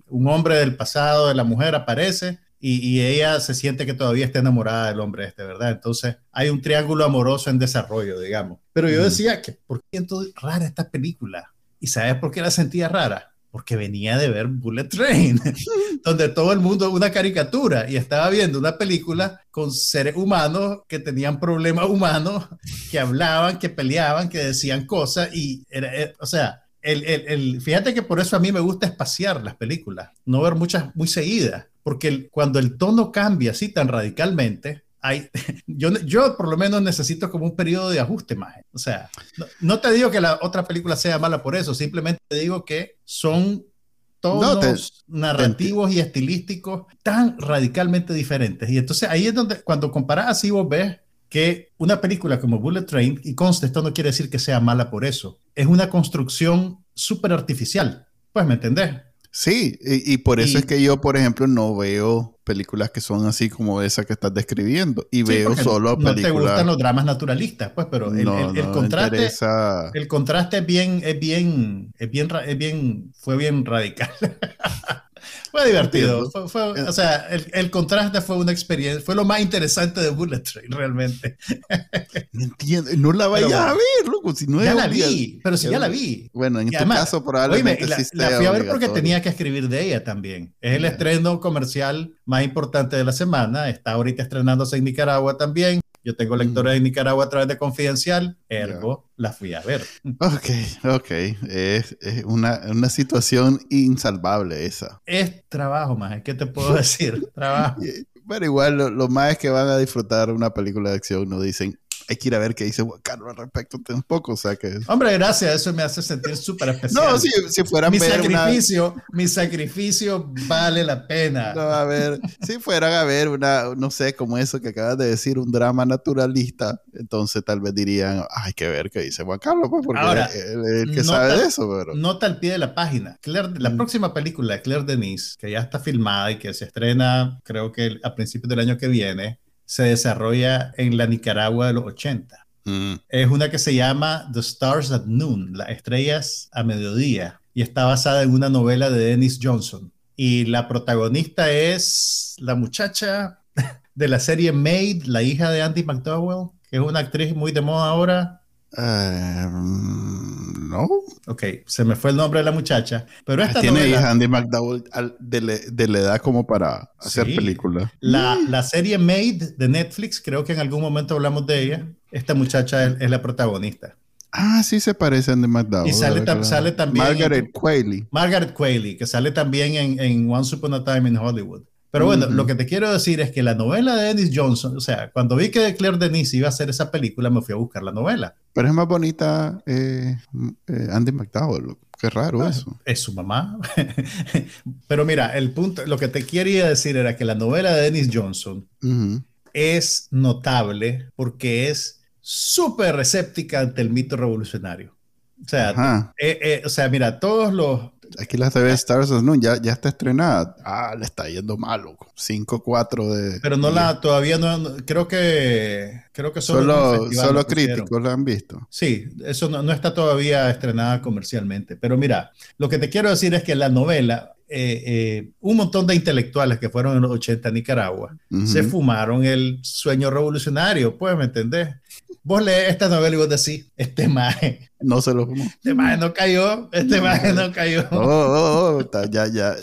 un hombre del pasado de la mujer aparece y, ella se siente que todavía está enamorada del hombre este, ¿verdad? Entonces hay un triángulo amoroso en desarrollo, digamos. Pero yo decía que, ¿por qué entonces rara esta película? ¿Y sabes por qué la sentía rara? Porque venía de ver Bullet Train, donde todo el mundo una caricatura y estaba viendo una película con seres humanos que tenían problemas humanos, que hablaban, que peleaban, que decían cosas y era, eh, o sea, el, el, fíjate que por eso a mí me gusta espaciar las películas, no ver muchas muy seguidas, porque cuando el tono cambia así tan radicalmente, hay, yo, yo por lo menos necesito como un periodo de ajuste más. O sea, no, te digo que la otra película sea mala por eso, simplemente te digo que son tonos narrativos y estilísticos tan radicalmente diferentes. Y entonces ahí es donde, cuando comparas así, vos ves que una película como Bullet Train, y conste, esto no quiere decir que sea mala por eso, es una construcción súper artificial. Pues, ¿me entendés? Sí, y, por eso es que yo, por ejemplo, no veo películas que son así como esa que estás describiendo y veo solo películas. No te gustan los dramas naturalistas, pues, pero el, contraste, el contraste es bien, es bien, es bien, es bien, fue bien radical. Fue divertido. o sea, el, contraste fue una experiencia, fue lo más interesante de Bullet Train, realmente. No entiendo, no la vayas a ver, loco. Si no ya la vi, pero si ya la vi. Bueno, en este caso probablemente la, la, fui a ver porque tenía que escribir de ella también. Es el estreno comercial más importante de la semana. Está ahorita estrenándose en Nicaragua también. Yo tengo mm. lectores de Nicaragua a través de Confidencial, ergo la fui a ver. Ok, ok. Es, es una, una, situación insalvable esa. Es trabajo, más. ¿Qué te puedo decir? trabajo. Pero igual, lo, lo, más es que van a disfrutar una película de acción, no dicen, hay que ir a ver qué dice Juan Carlos al respecto tampoco, o sea que... Hombre, gracias, eso me hace sentir súper especial. No, si, si fueran mi sacrificio, mi sacrificio vale la pena. No, a ver, si fueran a ver una, no sé, como eso que acabas de decir, un drama naturalista, entonces tal vez dirían, hay que ver qué dice Juan Carlos, pues, porque Ahora, él, que sabe de eso, pero... Nota al pie de la página. la mm. próxima película de Claire Denise, que ya está filmada y que se estrena, creo que a principios del año que viene, se desarrolla en la Nicaragua de los 80. Mm. Es una que se llama The Stars at Noon, las estrellas a mediodía, y está basada en una novela de Dennis Johnson. Y la protagonista es la muchacha de la serie Maid, la hija de Andy McDowell, que es una actriz muy de moda ahora. Em, no. Ok, se me fue el nombre de la muchacha. Pero esta Tiene hija Andy McDowell de, la edad como para hacer películas. La, la, serie Made de Netflix, creo que en algún momento hablamos de ella. Esta muchacha es, la protagonista. Ah, sí se parece a Andy McDowell. Y sale, sale también. Margaret Qualley. Margaret Qualley, que sale también en, en Once Upon a Time in Hollywood. Pero bueno, lo que te quiero decir es que la novela de Dennis Johnson, o sea, cuando vi que Claire Denis iba a hacer esa película, me fui a buscar la novela. Pero es más bonita eh, eh, Andy McDowell. Qué raro ah, eso. Es su mamá. Pero mira, el punto, lo que te quería decir era que la novela de Dennis Johnson es notable porque es súper escéptica ante el mito revolucionario. O sea, eh, o sea, mira, todos los, Aquí la TV Stars no, ya, ya está estrenada. Ah, le está yendo mal, loco. 5-4 de. Pero no la, todavía no, creo que, creo que solo, solo, críticos la han visto. Sí, eso no, no, está todavía estrenada comercialmente. Pero mira, lo que te quiero decir es que la novela, eh, eh, un montón de intelectuales que fueron en los 80 a Nicaragua, se fumaron el sueño revolucionario, pues, ¿me entendés? Vos lees esta novela y vos decís, este maje. No se lo fumó. Este maje no cayó. Este maje no cayó. Oh, oh, oh, ya, ya.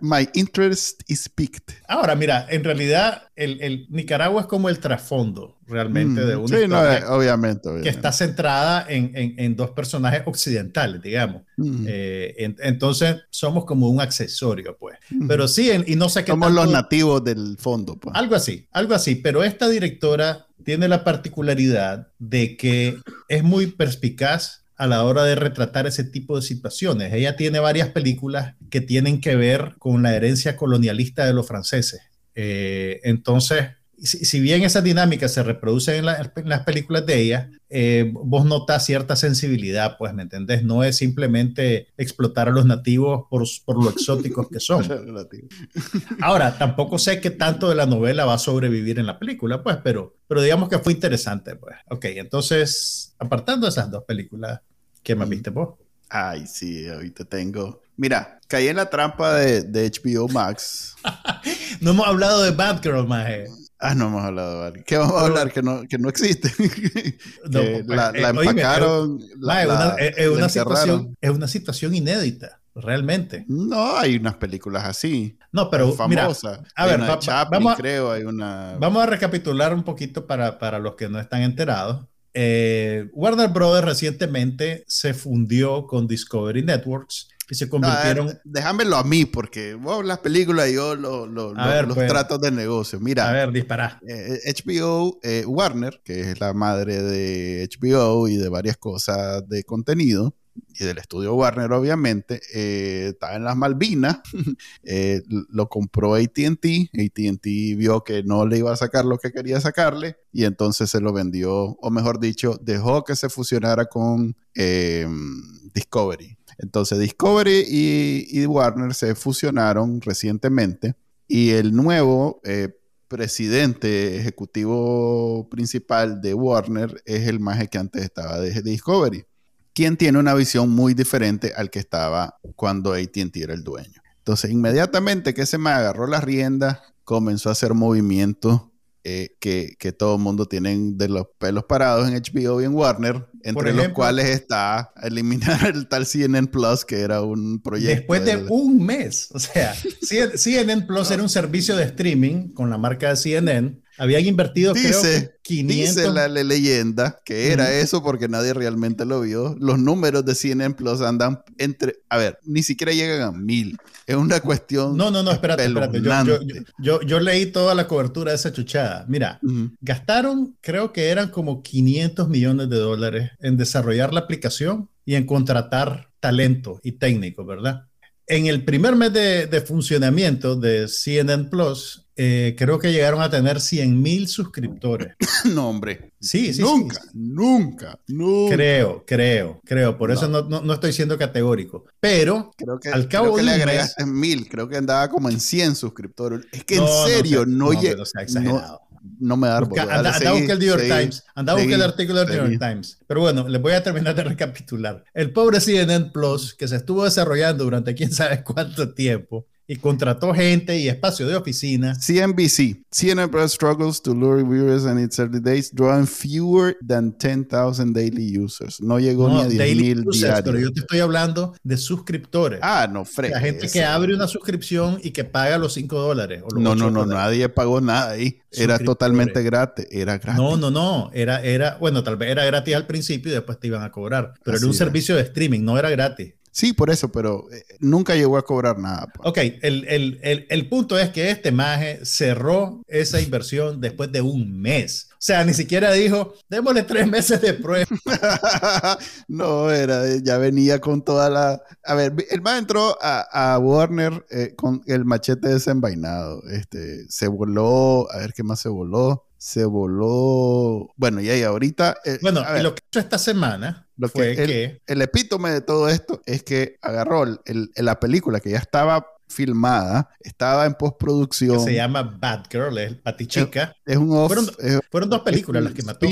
my interest is piqued. Ahora, mira, en realidad, el, el Nicaragua es como el trasfondo realmente de mm, una sí, no, eh, obviamente, que está centrada en, en, en, dos personajes occidentales, digamos. Mm. Eh, entonces, somos como un accesorio, pues. Mm. Pero sí, y no sé qué. Somos los nativos del fondo, pues. Algo así, algo así. Pero esta directora tiene la particularidad de que es muy perspicaz a la hora de retratar ese tipo de situaciones. Ella tiene varias películas que tienen que ver con la herencia colonialista de los franceses. Eh, entonces, si, bien esas dinámicas se reproducen en, las películas de ella, eh, vos notas cierta sensibilidad, pues, ¿me entendés? No es simplemente explotar a los nativos por, por lo exóticos que son. Ahora, tampoco sé qué tanto de la novela va a sobrevivir en la película, pues, pero, pero digamos que fue interesante, pues. Ok, entonces, apartando esas dos películas, ¿qué más viste vos? Ay, sí, ahorita tengo. Mira, caí en la trampa de, de HBO Max. no hemos hablado de Batgirl, maje. Ah, no hemos hablado de ¿Qué vamos a hablar? Que no, que no existe. Pues, la, eh, empacaron. es, una situación, es una situación inédita, realmente. No, hay unas películas así. No, pero famosas. a ver, vamos, a, creo, hay una... vamos a recapitular un poquito para, para los que no están enterados. eh, Warner Brothers recientemente se fundió con Discovery Networks y se convirtieron. Déjamelo a mí, porque vos las películas y yo lo, lo, los pues. tratos de negocio. Mira. A ver, dispara. HBO eh, Warner, que es la madre de HBO y de varias cosas de contenido, y del estudio Warner, obviamente, eh, estaba en las Malvinas, eh, lo compró ATT, ATT vio que no le iba a sacar lo que quería sacarle y entonces se lo vendió, o mejor dicho, dejó que se fusionara con Discovery. Entonces Discovery y, Warner se fusionaron recientemente y el nuevo... Eh, presidente ejecutivo principal de Warner es el maje que antes estaba de Discovery quien tiene una visión muy diferente al que estaba cuando ATT era el dueño. Entonces, inmediatamente que se me agarró las riendas, comenzó a hacer movimientos eh, que, que, todo el mundo tiene de los pelos parados en HBO y en Warner, entre los cuales está eliminar el tal CNN Plus, que era un proyecto. Después de, un mes, o sea, CNN Plus era un servicio de streaming con la marca de CNN habían invertido, dice, creo Dice la, leyenda que era eso porque nadie realmente lo vio. Los números de CNN Plus andan entre... A ver, ni siquiera llegan a mil. Es una cuestión... No, no, no, espérate, espérate. Yo, yo, yo, leí toda la cobertura de esa chuchada. Mira, gastaron, creo que eran como 500 millones de dólares en desarrollar la aplicación y en contratar talento y técnico, ¿verdad? En el primer mes de, de funcionamiento de CNN Plus, eh, creo que llegaron a tener 100 mil suscriptores. no, hombre. Sí, sí. Nunca, nunca, nunca. Creo, creo, creo. Por eso no, no, estoy siendo categórico. Pero creo que, al cabo creo que de le agregaste mil, creo que andaba como en 100 suscriptores. Es que en serio, no, llega. No, no, me da Busca, anda, anda buscar el New York Times. Anda buscar el artículo del New York Times. Pero bueno, les voy a terminar de recapitular. El pobre CNN Plus, que se estuvo desarrollando durante quién sabe cuánto tiempo, y contrató gente y espacio de oficina. CNBC. CNN struggles to lure viewers in its early days, drawing fewer than 10,000 daily users. No llegó ni a 10,000 diarios. Pero yo te estoy hablando de suscriptores. Ah, no, fresco. La gente que abre una suscripción y que paga los 5 dólares. no, no, no, nadie pagó nada ahí. Era totalmente gratis. Era gratis. No, no, no. Era, era, bueno, tal vez era gratis al principio y después te iban a cobrar. Pero era un servicio de streaming, no era gratis. Sí, por eso, pero eh, nunca llegó a cobrar nada. Pues. Ok, el, el, el, el, punto es que este maje cerró esa inversión después de un mes. O sea, ni siquiera dijo, démosle tres meses de prueba. no, era, ya venía con toda la... A ver, el maje entró a, a Warner eh, con el machete desenvainado. Este, se voló, a ver qué más se voló. Se voló... Bueno, y ahí ahorita... Eh, bueno, lo que hizo esta semana lo que, el, el, epítome de todo esto es que agarró el, la película que ya estaba filmada, estaba en postproducción. se llama Bad Girl, es Patichica. Es, es un off, fueron, dos películas las que mató.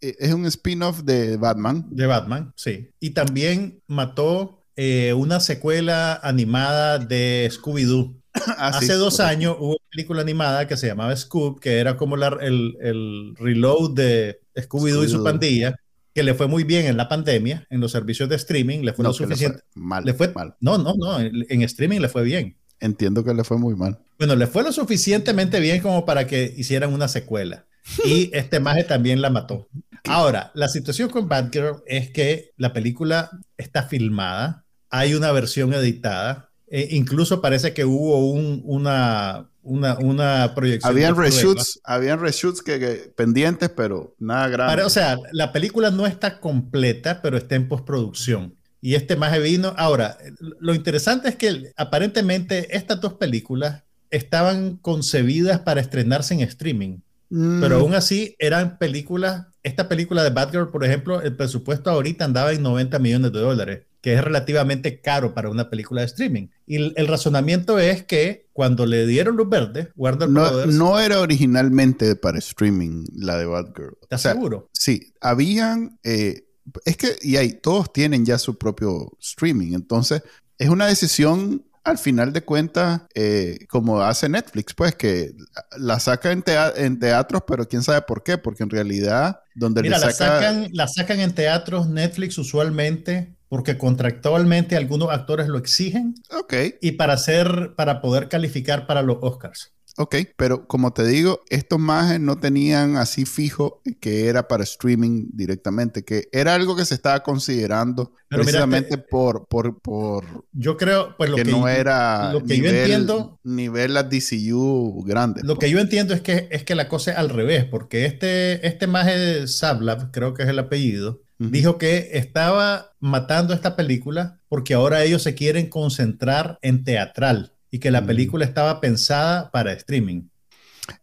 Eh, es un spin-off de Batman. De Batman, sí. Y también mató eh, una secuela animada de Scooby-Doo. Ah, Hace dos años hubo una película animada que se llamaba Scoob, que era como la, el, el reload de Scooby-Doo y su pandilla que le fue muy bien en la pandemia, en los servicios de streaming, le fue lo suficiente. Le fue mal, le fue, mal. No, no, no, en streaming le fue bien. Entiendo que le fue muy mal. Bueno, le fue lo suficientemente bien como para que hicieran una secuela. Y este maje también la mató. Ahora, la situación con Batgirl es que la película está filmada, hay una versión editada, e incluso parece que hubo un, una, una, una proyección. Habían reshoots, habían reshoots que, pendientes, pero nada grave. o sea, la película no está completa, pero está en postproducción. Y este más vino. Ahora, lo interesante es que aparentemente estas dos películas estaban concebidas para estrenarse en streaming. Mm. Pero aún así eran películas. Esta película de Batgirl, por ejemplo, el presupuesto ahorita andaba en 90 millones de dólares que es relativamente caro para una película de streaming. Y el, razonamiento es que cuando le dieron luz verde, Warner no, Brothers... No era originalmente para streaming la de Batgirl. ¿Estás seguro? Sí, habían... Eh, es que, y ahí, todos tienen ya su propio streaming. Entonces, es una decisión al final de cuentas, eh, como hace Netflix, pues que la saca en, en, teatros, pero quién sabe por qué, porque en realidad donde Mira, la, sacan, la sacan en teatros Netflix usualmente porque contractualmente algunos actores lo exigen. Ok. Y para hacer, para poder calificar para los Oscars. Ok, pero como te digo, estos majes no tenían así fijo que era para streaming directamente, que era algo que se estaba considerando precisamente por, por, por, Yo creo, pues lo que, no era lo que yo entiendo, nivel la DCU grande. Lo que yo entiendo es que, es que la cosa es al revés, porque este, este maje Sablab, creo que es el apellido, dijo que estaba matando esta película porque ahora ellos se quieren concentrar en teatral y que la película estaba pensada para streaming.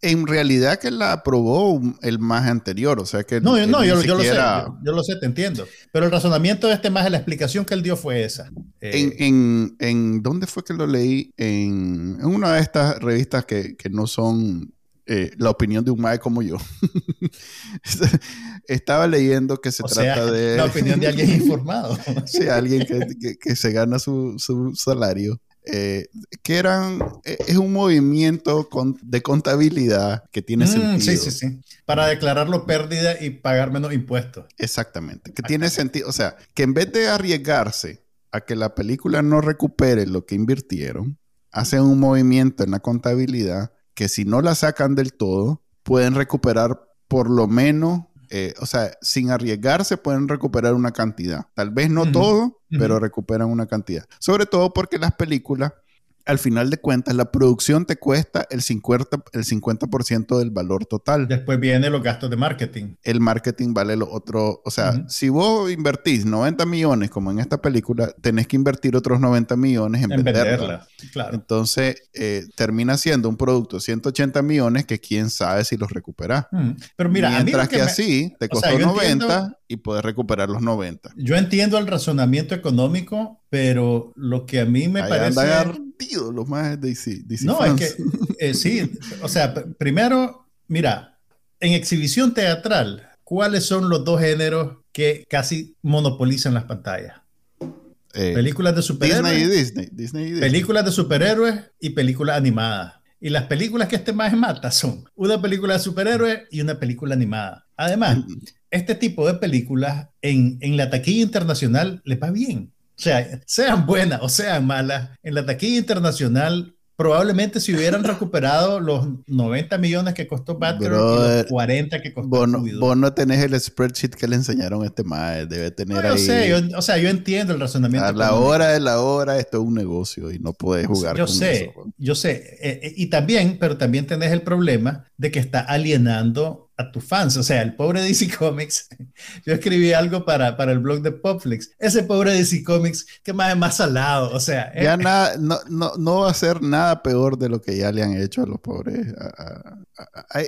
En realidad que la aprobó el más anterior, o sea que... No, no yo, lo sé, yo, lo sé, te entiendo. Pero el razonamiento de este más, la explicación que él dio fue esa. Eh, en, en, ¿Dónde fue que lo leí? En, en una de estas revistas que, que no son eh, la opinión de un mae como yo. Estaba leyendo que se trata de... La opinión de alguien informado. sí, alguien que, que, se gana su, su salario. Eh, que eran, eh, es un movimiento de contabilidad que tiene mm, sentido. Sí, sí, sí. Para declararlo pérdida y pagar menos impuestos. Exactamente. Que tiene sentido. O sea, que en vez de arriesgarse a que la película no recupere lo que invirtieron, hacen un movimiento en la contabilidad que si no la sacan del todo, pueden recuperar por lo menos eh, o sea, sin arriesgarse pueden recuperar una cantidad. Tal vez no todo, pero recuperan una cantidad. Sobre todo porque las películas al final de cuentas, la producción te cuesta el 50%, el 50 del valor total. Después vienen los gastos de marketing. El marketing vale lo otro. O sea, si vos invertís 90 millones, como en esta película, tenés que invertir otros 90 millones en, venderla. Claro. Entonces, eh, termina siendo un producto de 180 millones que quién sabe si los recuperás. Pero mira, Mientras que, así te costó 90 y puedes recuperar los 90. Yo entiendo el razonamiento económico, pero lo que a mí me parece los más de DC. no, es que eh, sí, o sea, primero, mira, en exhibición teatral, ¿cuáles son los dos géneros que casi monopolizan las pantallas? Eh, películas de superhéroes. Disney y Disney, Disney y Disney. Películas de superhéroes y películas animadas. Y las películas que este más mata son una película de superhéroes y una película animada. Además, este tipo de películas en, en la taquilla internacional les va bien. O sea, sean buenas o sean malas, en la taquilla internacional probablemente si hubieran recuperado los 90 millones que costó Batgirl y los 40 que costó vos no, vos no tenés el spreadsheet que le enseñaron a este mae, debe tener no, yo Sé, o sea, yo entiendo el razonamiento. A la hora de la hora esto es un negocio y no puedes jugar yo sé, Yo sé, eh, eh, y también, pero también tenés el problema de que está alienando a tus fans. O sea, el pobre DC Comics, yo escribí algo para, para el blog de Popflix. Ese pobre DC Comics, que más es más salado. O sea, ya eh, nada, no, no, no, va a ser nada peor de lo que ya le han hecho a los pobres.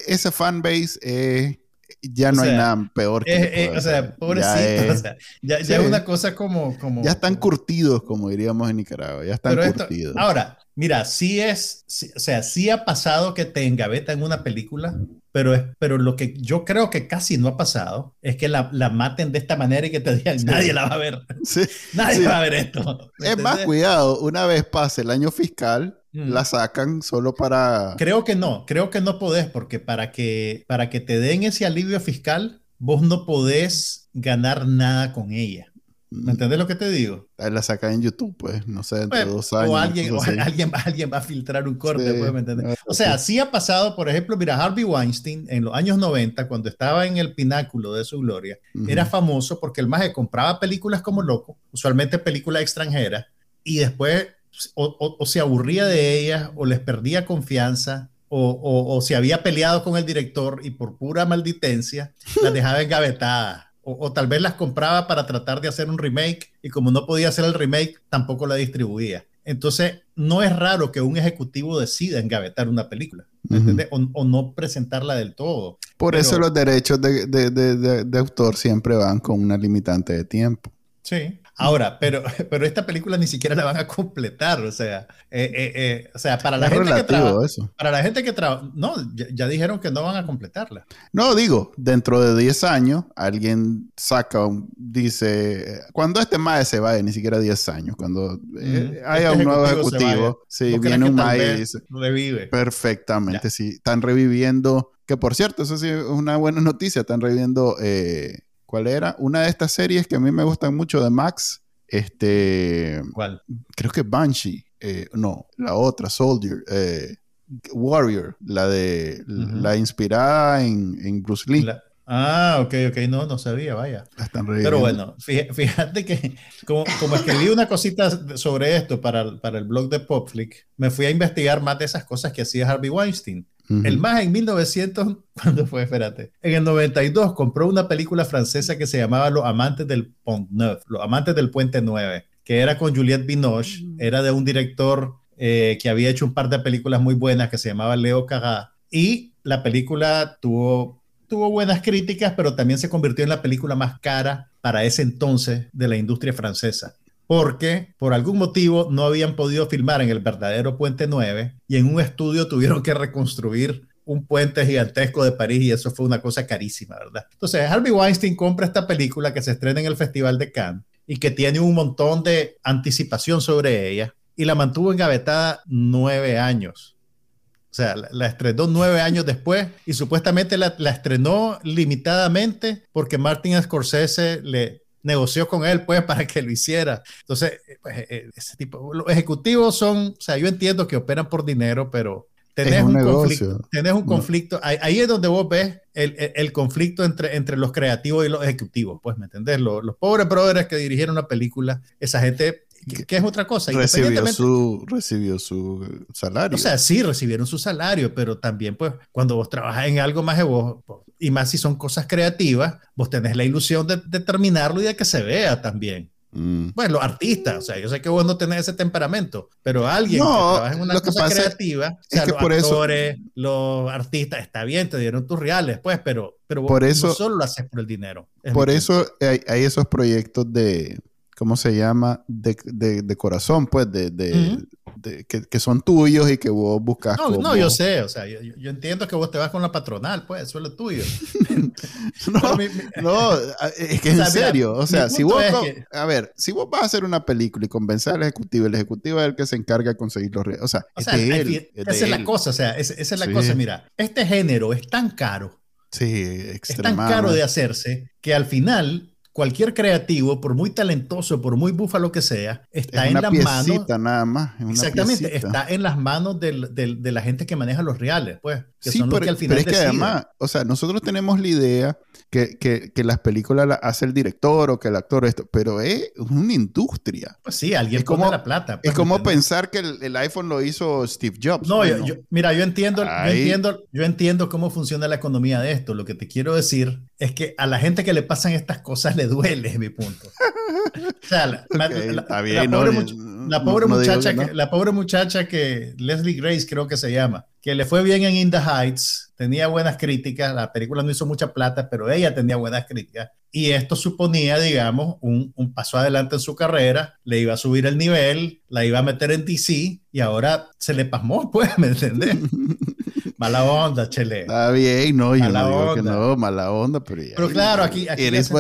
ese fanbase eh, ya no hay nada peor que. o sea, pobrecito. Ya, o sea, ya, es una cosa como, como. Ya están curtidos, como diríamos en Nicaragua. Ya están curtidos. ahora, mira, sí es. o sea, sí ha pasado que te engavetan una película pero, pero lo que yo creo que casi no ha pasado es que la, la maten de esta manera y que te digan, nadie la va a ver. nadie va a ver esto. Es más, cuidado, una vez pase el año fiscal. La sacan solo para... Creo que no, creo que no podés, porque para que, para que te den ese alivio fiscal, vos no podés ganar nada con ella. ¿Me entiendes lo que te digo? La saca en YouTube, pues, no sé, entre dos años. O alguien, alguien, alguien va a filtrar un corte, pues, ¿me entiendes? O sea, sí ha pasado, por ejemplo, mira, Harvey Weinstein en los años 90, cuando estaba en el pináculo de su gloria, era famoso porque el maje compraba películas como loco, usualmente películas extranjeras, y después o, se aburría de ellas, o les perdía confianza, o, o se había peleado con el director y por pura malditencia las dejaba engavetadas o, tal vez las compraba para tratar de hacer un remake y como no podía hacer el remake, tampoco la distribuía. Entonces, no es raro que un ejecutivo decida engavetar una película o, no presentarla del todo. Por eso los derechos de, de, autor siempre van con una limitante de tiempo. Sí. Ahora, pero, pero esta película ni siquiera la van a completar, o sea, eh, eh, eh, o sea, para la, gente que trabaja, para la gente que trabaja, no, ya, dijeron que no van a completarla. No, digo, dentro de 10 años, alguien saca, un, dice, cuando este MAE se vaya, ni siquiera 10 años, cuando haya este un nuevo ejecutivo, si viene un MAE y dice, revive. Perfectamente, sí, están reviviendo, que por cierto, eso sí es una buena noticia, están reviviendo... ¿Cuál era? Una de estas series que a mí me gustan mucho de Max. Este. ¿Cuál? Creo que Banshee. Eh, no, la otra, Soldier. Eh, Warrior, la de la inspirada en, Bruce Lee. ah, ok, ok, no, no sabía, vaya. Pero bueno, fíjate que como, como, escribí una cosita sobre esto para, para el blog de Popflick, me fui a investigar más de esas cosas que hacía Harvey Weinstein. El más en 1900, ¿cuándo fue? Espérate. En el 92 compró una película francesa que se llamaba Los Amantes del Pont Neuf, Los Amantes del Puente 9, que era con Juliette Binoche, era de un director eh, que había hecho un par de películas muy buenas que se llamaba Leo Caga. Y la película tuvo, tuvo buenas críticas, pero también se convirtió en la película más cara para ese entonces de la industria francesa porque por algún motivo no habían podido filmar en el verdadero Puente 9 y en un estudio tuvieron que reconstruir un puente gigantesco de París y eso fue una cosa carísima, ¿verdad? Entonces, Harvey Weinstein compra esta película que se estrena en el Festival de Cannes y que tiene un montón de anticipación sobre ella y la mantuvo engavetada nueve años. O sea, la, estrenó nueve años después y supuestamente la, la, estrenó limitadamente porque Martin Scorsese le, negoció con él, pues, para que lo hiciera. Entonces, eh, pues, eh, eh, ese tipo, los ejecutivos son, o sea, yo entiendo que operan por dinero, pero tenés un, conflicto. Tenés un conflicto. Ahí, es donde vos ves el, el, conflicto entre, entre los creativos y los ejecutivos, pues, ¿me entendés? Los, los pobres brothers que dirigieron una película, esa gente que, es otra cosa. Recibió su, recibió su salario. O sea, sí, recibieron su salario, pero también, pues, cuando vos trabajas en algo más de vos, y más si son cosas creativas, vos tenés la ilusión de, terminarlo y de que se vea también. Mm. Bueno, los artistas, o sea, yo sé que vos no tenés ese temperamento, pero alguien que trabaja en una cosa creativa, o sea, los actores, los artistas, está bien, te dieron tus reales, pues, pero, pero vos no solo lo haces por el dinero. Por eso hay esos proyectos de, ¿cómo se llama? De, de, corazón, pues, de, de que, que, son tuyos y que vos buscas. No, no yo sé, o sea, yo, yo, entiendo que vos te vas con la patronal, pues, eso es lo tuyo. no, no, es que en serio, o sea, si vos, a ver, si vos vas a hacer una película y convencer al ejecutivo, el ejecutivo es el que se encarga de conseguir los... O sea, o sea él, esa es la cosa, o sea, esa, es la cosa, mira, este género es tan caro. Sí, Es tan caro de hacerse que al final cualquier creativo, por muy talentoso, por muy búfalo que sea, está en las manos. nada más. exactamente, está en las manos de la gente que maneja los reales, pues. Que son pero, que al final pero es que además, o sea, nosotros tenemos la idea que, que, que las películas las hace el director o que el actor esto, pero es una industria. Pues sí, alguien pone la plata. Pues, es como pensar que el, iPhone lo hizo Steve Jobs. No, yo, mira, yo entiendo, yo entiendo, yo entiendo cómo funciona la economía de esto. Lo que te quiero decir es que a la gente que le pasan estas cosas le duele, es mi punto. o sea, la, pobre, muchacha, que, la pobre muchacha que Leslie Grace creo que se llama, que le fue bien en In the Heights, tenía buenas críticas, la película no hizo mucha plata, pero ella tenía buenas críticas. Y esto suponía, digamos, un, un, paso adelante en su carrera, le iba a subir el nivel, la iba a meter en DC y ahora se le pasmó, pues, ¿me entendés? Mala onda, Chele. Está bien, no, yo no digo que no, mala onda, pero ya. Pero claro, aquí, aquí, ya se,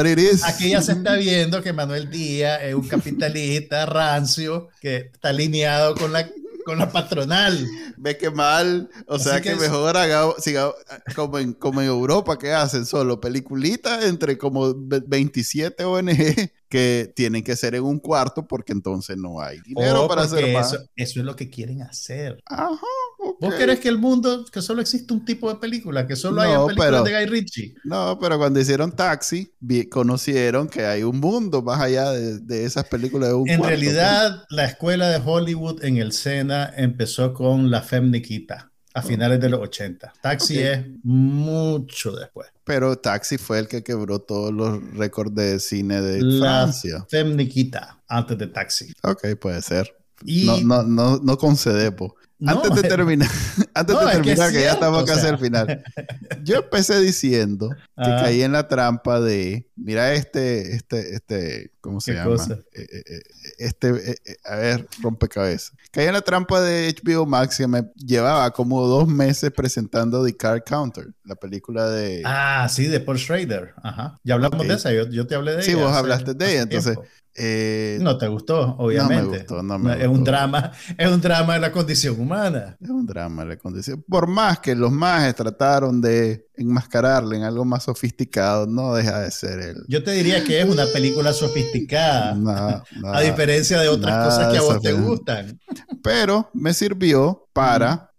aquí ya se está viendo que Manuel Díaz es un capitalista rancio que está alineado con la con la patronal. Ve que mal, o sea que, mejor haga, siga, como, en, como en Europa que hacen solo peliculitas entre como 27 ONG que tienen que ser en un cuarto porque entonces no hay dinero oh, para hacer más. Eso, eso, es lo que quieren hacer. Ajá. ¿Vos querés que el mundo, que solo existe un tipo de película, que solo hay películas de Guy Ritchie? No, pero cuando hicieron Taxi, conocieron que hay un mundo más allá de, esas películas de un En realidad, la escuela de Hollywood en el Sena empezó con La Femme Nikita a finales de los 80. Taxi es mucho después. Pero Taxi fue el que quebró todos los récords de cine de la Francia. Femme Nikita, antes de Taxi. Ok, puede ser. No, no, no, no concedemos antes de terminar, antes de terminar, que, ya estamos casi al final. Yo empecé diciendo que caí en la trampa de, mira este, este, este, ¿cómo se llama? Eh, eh, eh, este, a ver, rompecabezas. Caí en la trampa de HBO Max que me llevaba como dos meses presentando The Car Counter, la película de... Ah, sí, de Paul Schrader. Ajá. Ya hablamos de esa, yo, te hablé de ella. Sí, vos hablaste de ella, entonces... Eh, no te gustó, obviamente. No me gustó, no me Es un drama, es un drama de la condición humana. Es un drama de la condición. Por más que los mages trataron de enmascararle en algo más sofisticado, no deja de ser él. Yo te diría que es una película sofisticada. a diferencia de otras cosas que a vos te gustan. Pero me sirvió para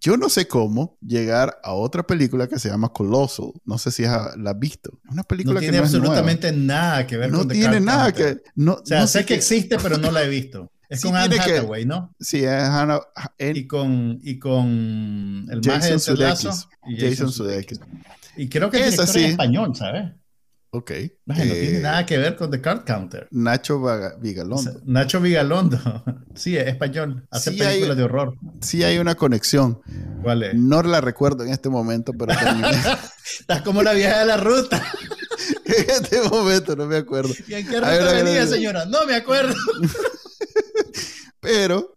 yo no sé cómo llegar a otra película que se llama Colossal. No sé si la has visto. Es una película no tiene absolutamente nada que ver no con No tiene nada que. No, o sea, sé que existe, pero no la he visto. Es con Anne Hathaway, ¿no? Sí, es Hannah. Y con, y con el Jason Sudeikis. Jason Sudeikis. Y creo que es en español, ¿sabes? Ok. no tiene eh, nada que ver con The Card Counter. Nacho Vigalondo. Nacho Vigalondo. sí, es español. Hace películas de horror. Sí hay una conexión. ¿Cuál es? No la recuerdo en este momento, pero Estás como la vieja de la ruta. en este momento no me acuerdo. ¿Y en qué ruta venía, señora? No me acuerdo. Pero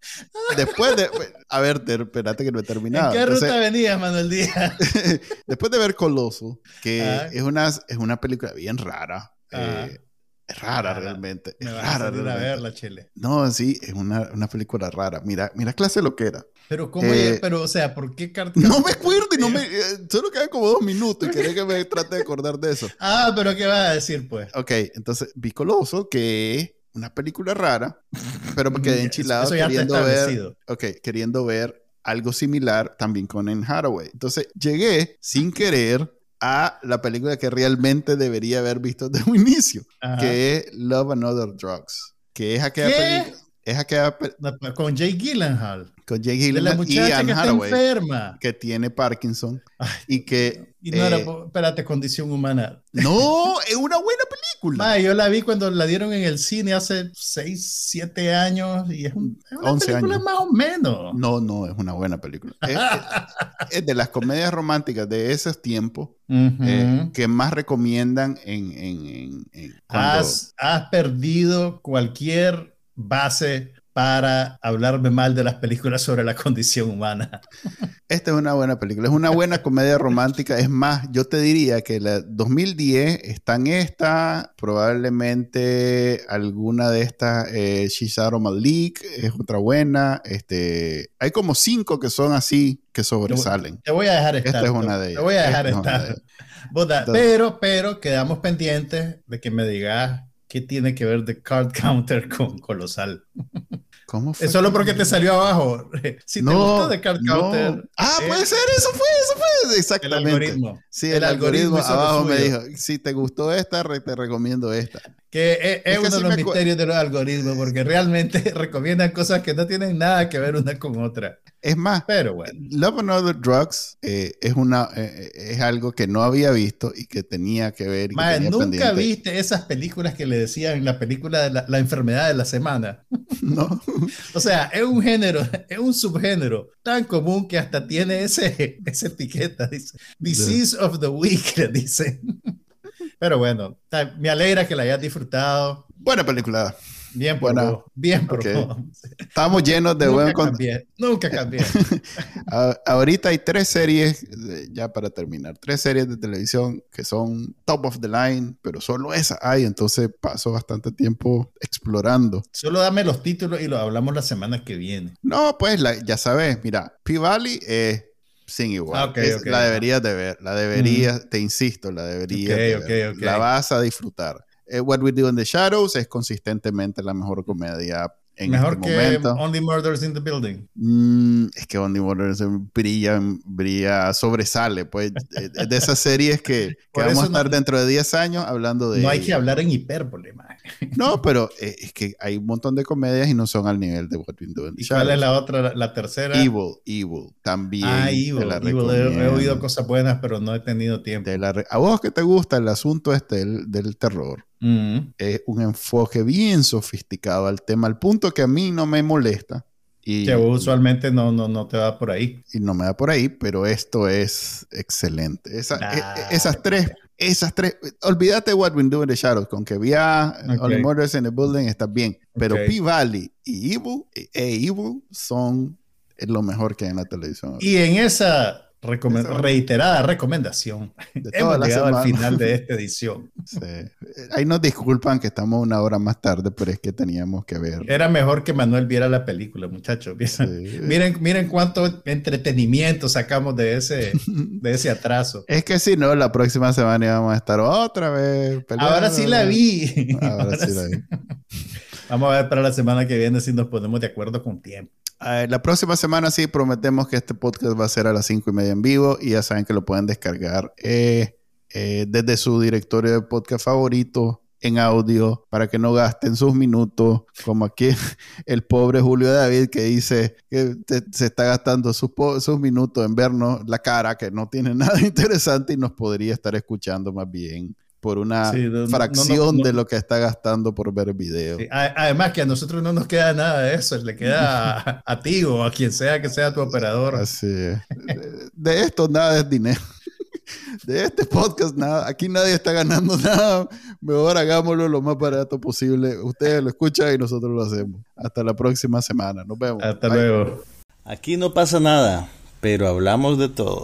después de. A ver, espérate que no he terminado. ¿En qué ruta venía, Manuel Díaz? después de ver Coloso, que ah. es, una, es una película bien rara. Ah. Eh, es rara realmente. Es rara realmente. a verla, Chile. No, sí, es una, una, película rara. Mira, mira clase lo que era. Pero cómo, eh, pero o sea, ¿por qué carta? No me acuerdo y no me, eh, solo quedan como dos minutos y quería que me trate de acordar de eso. Ah, pero ¿qué vas a decir, pues? Ok, entonces vi Coloso, que una película rara, pero me quedé enchilado queriendo ver, okay, queriendo ver algo similar también con En Hathaway. Entonces llegué sin querer a la película que realmente debería haber visto desde un inicio, que es Love and Other Drugs, que es aquella película es aquella con Jay Gyllenhaal con Jay Gyllenhaal y Anne Hathaway enferma. que tiene Parkinson y que y no era, eh, espérate, condición humana. No, es una buena película. yo la vi cuando la dieron en el cine hace 6, 7 años y es, una película más o menos. No, no, es una buena película. es, de las comedias románticas de esos tiempos eh, que más recomiendan en... en, en, has, has perdido cualquier base para hablarme mal de las películas sobre la condición humana. Esta es una buena película, es una buena comedia romántica. Es más, yo te diría que la 2010 está en esta, probablemente alguna de estas, eh, Shizaro Malik es otra buena. Este, hay como cinco que son así, que sobresalen. Te voy a dejar estar. Esta es una de ellas. Te voy a dejar estar. pero, pero quedamos pendientes de que me digas qué tiene que ver The Card Counter con Colosal. ¿Cómo fue? Es solo porque te salió abajo. Si te gustó The Card Counter. Ah, puede ser, eso fue, eso fue. Exactamente. El algoritmo. Sí, el, algoritmo, abajo me dijo, si te gustó esta, te recomiendo esta. Que es, uno de los misterios de los algoritmos, porque realmente recomiendan cosas que no tienen nada que ver una con otra. Es más, pero bueno. Love and Other Drugs eh, es, una, eh, es algo que no había visto y que tenía que ver. nunca viste esas películas que le decían la película de la, enfermedad de la semana. No. o sea, es un género, es un subgénero tan común que hasta tiene ese, esa etiqueta. Dice, Disease of the Week, le dicen. Pero bueno, me alegra que la hayas disfrutado. Buena película. Bien por Bien por Estamos llenos de buen contenido. Nunca cambié. Ahorita hay tres series, ya para terminar, tres series de televisión que son top of the line, pero solo esa hay, entonces paso bastante tiempo explorando. Solo dame los títulos y lo hablamos la semana que viene. No, pues ya sabes, mira, P-Valley es sin igual. Ah, la deberías de ver, la deberías, te insisto, la deberías de ver. La vas a disfrutar. Eh, What We Do in the Shadows es consistentemente la mejor comedia en Mejor este que Only Murders in the Building. Mm, es que Only Murders brilla, brilla, sobresale. Pues de esas series que, que vamos a estar dentro de 10 años hablando de. No hay que hablar en hipérbole, man. No, pero eh, es que hay un montón de comedias y no son al nivel de What We Do in the ¿Y cuál es la otra, la tercera? Evil, Evil. También. Ah, Evil. He, oído cosas buenas, pero no he tenido tiempo. a vos que te gusta el asunto este del terror Mm. Es un enfoque bien sofisticado al tema, al punto que a mí no me molesta. Y, que usualmente no, no, no te va por ahí. Y no me da por ahí, pero esto es excelente. E, e, esas tres, esas tres, olvídate What We Do in the Shadows, con que vea Only Murders in the Building está bien, pero P-Valley y Evil, e, e Evil son lo mejor que hay en la televisión. Y en esa reiterada recomendación. Hemos llegado al final de esta edición. Ahí nos disculpan que estamos una hora más tarde, pero es que teníamos que ver. Era mejor que Manuel viera la película, muchachos. Miren, miren cuánto entretenimiento sacamos de ese, de ese atraso. Es que si no, la próxima semana íbamos a estar otra vez. Ahora sí la vi. Ahora, sí la vi. Vamos a ver para la semana que viene si nos ponemos de acuerdo con tiempo. La próxima semana sí prometemos que este podcast va a ser a las cinco y media en vivo y ya saben que lo pueden descargar eh, eh, desde su directorio de podcast favorito en audio para que no gasten sus minutos, como aquí el pobre Julio David que dice que se está gastando sus minutos en vernos la cara, que no tiene nada interesante y nos podría estar escuchando más bien por una fracción de lo que está gastando por ver video. Además que a nosotros no nos queda nada de eso, le queda a, ti o a quien sea que sea tu operador. Así es. De esto nada es dinero. De este podcast nada, aquí nadie está ganando nada. Mejor hagámoslo lo más barato posible. Ustedes lo escuchan y nosotros lo hacemos. Hasta la próxima semana. Nos vemos. Hasta luego. Aquí no pasa nada, pero hablamos de todo.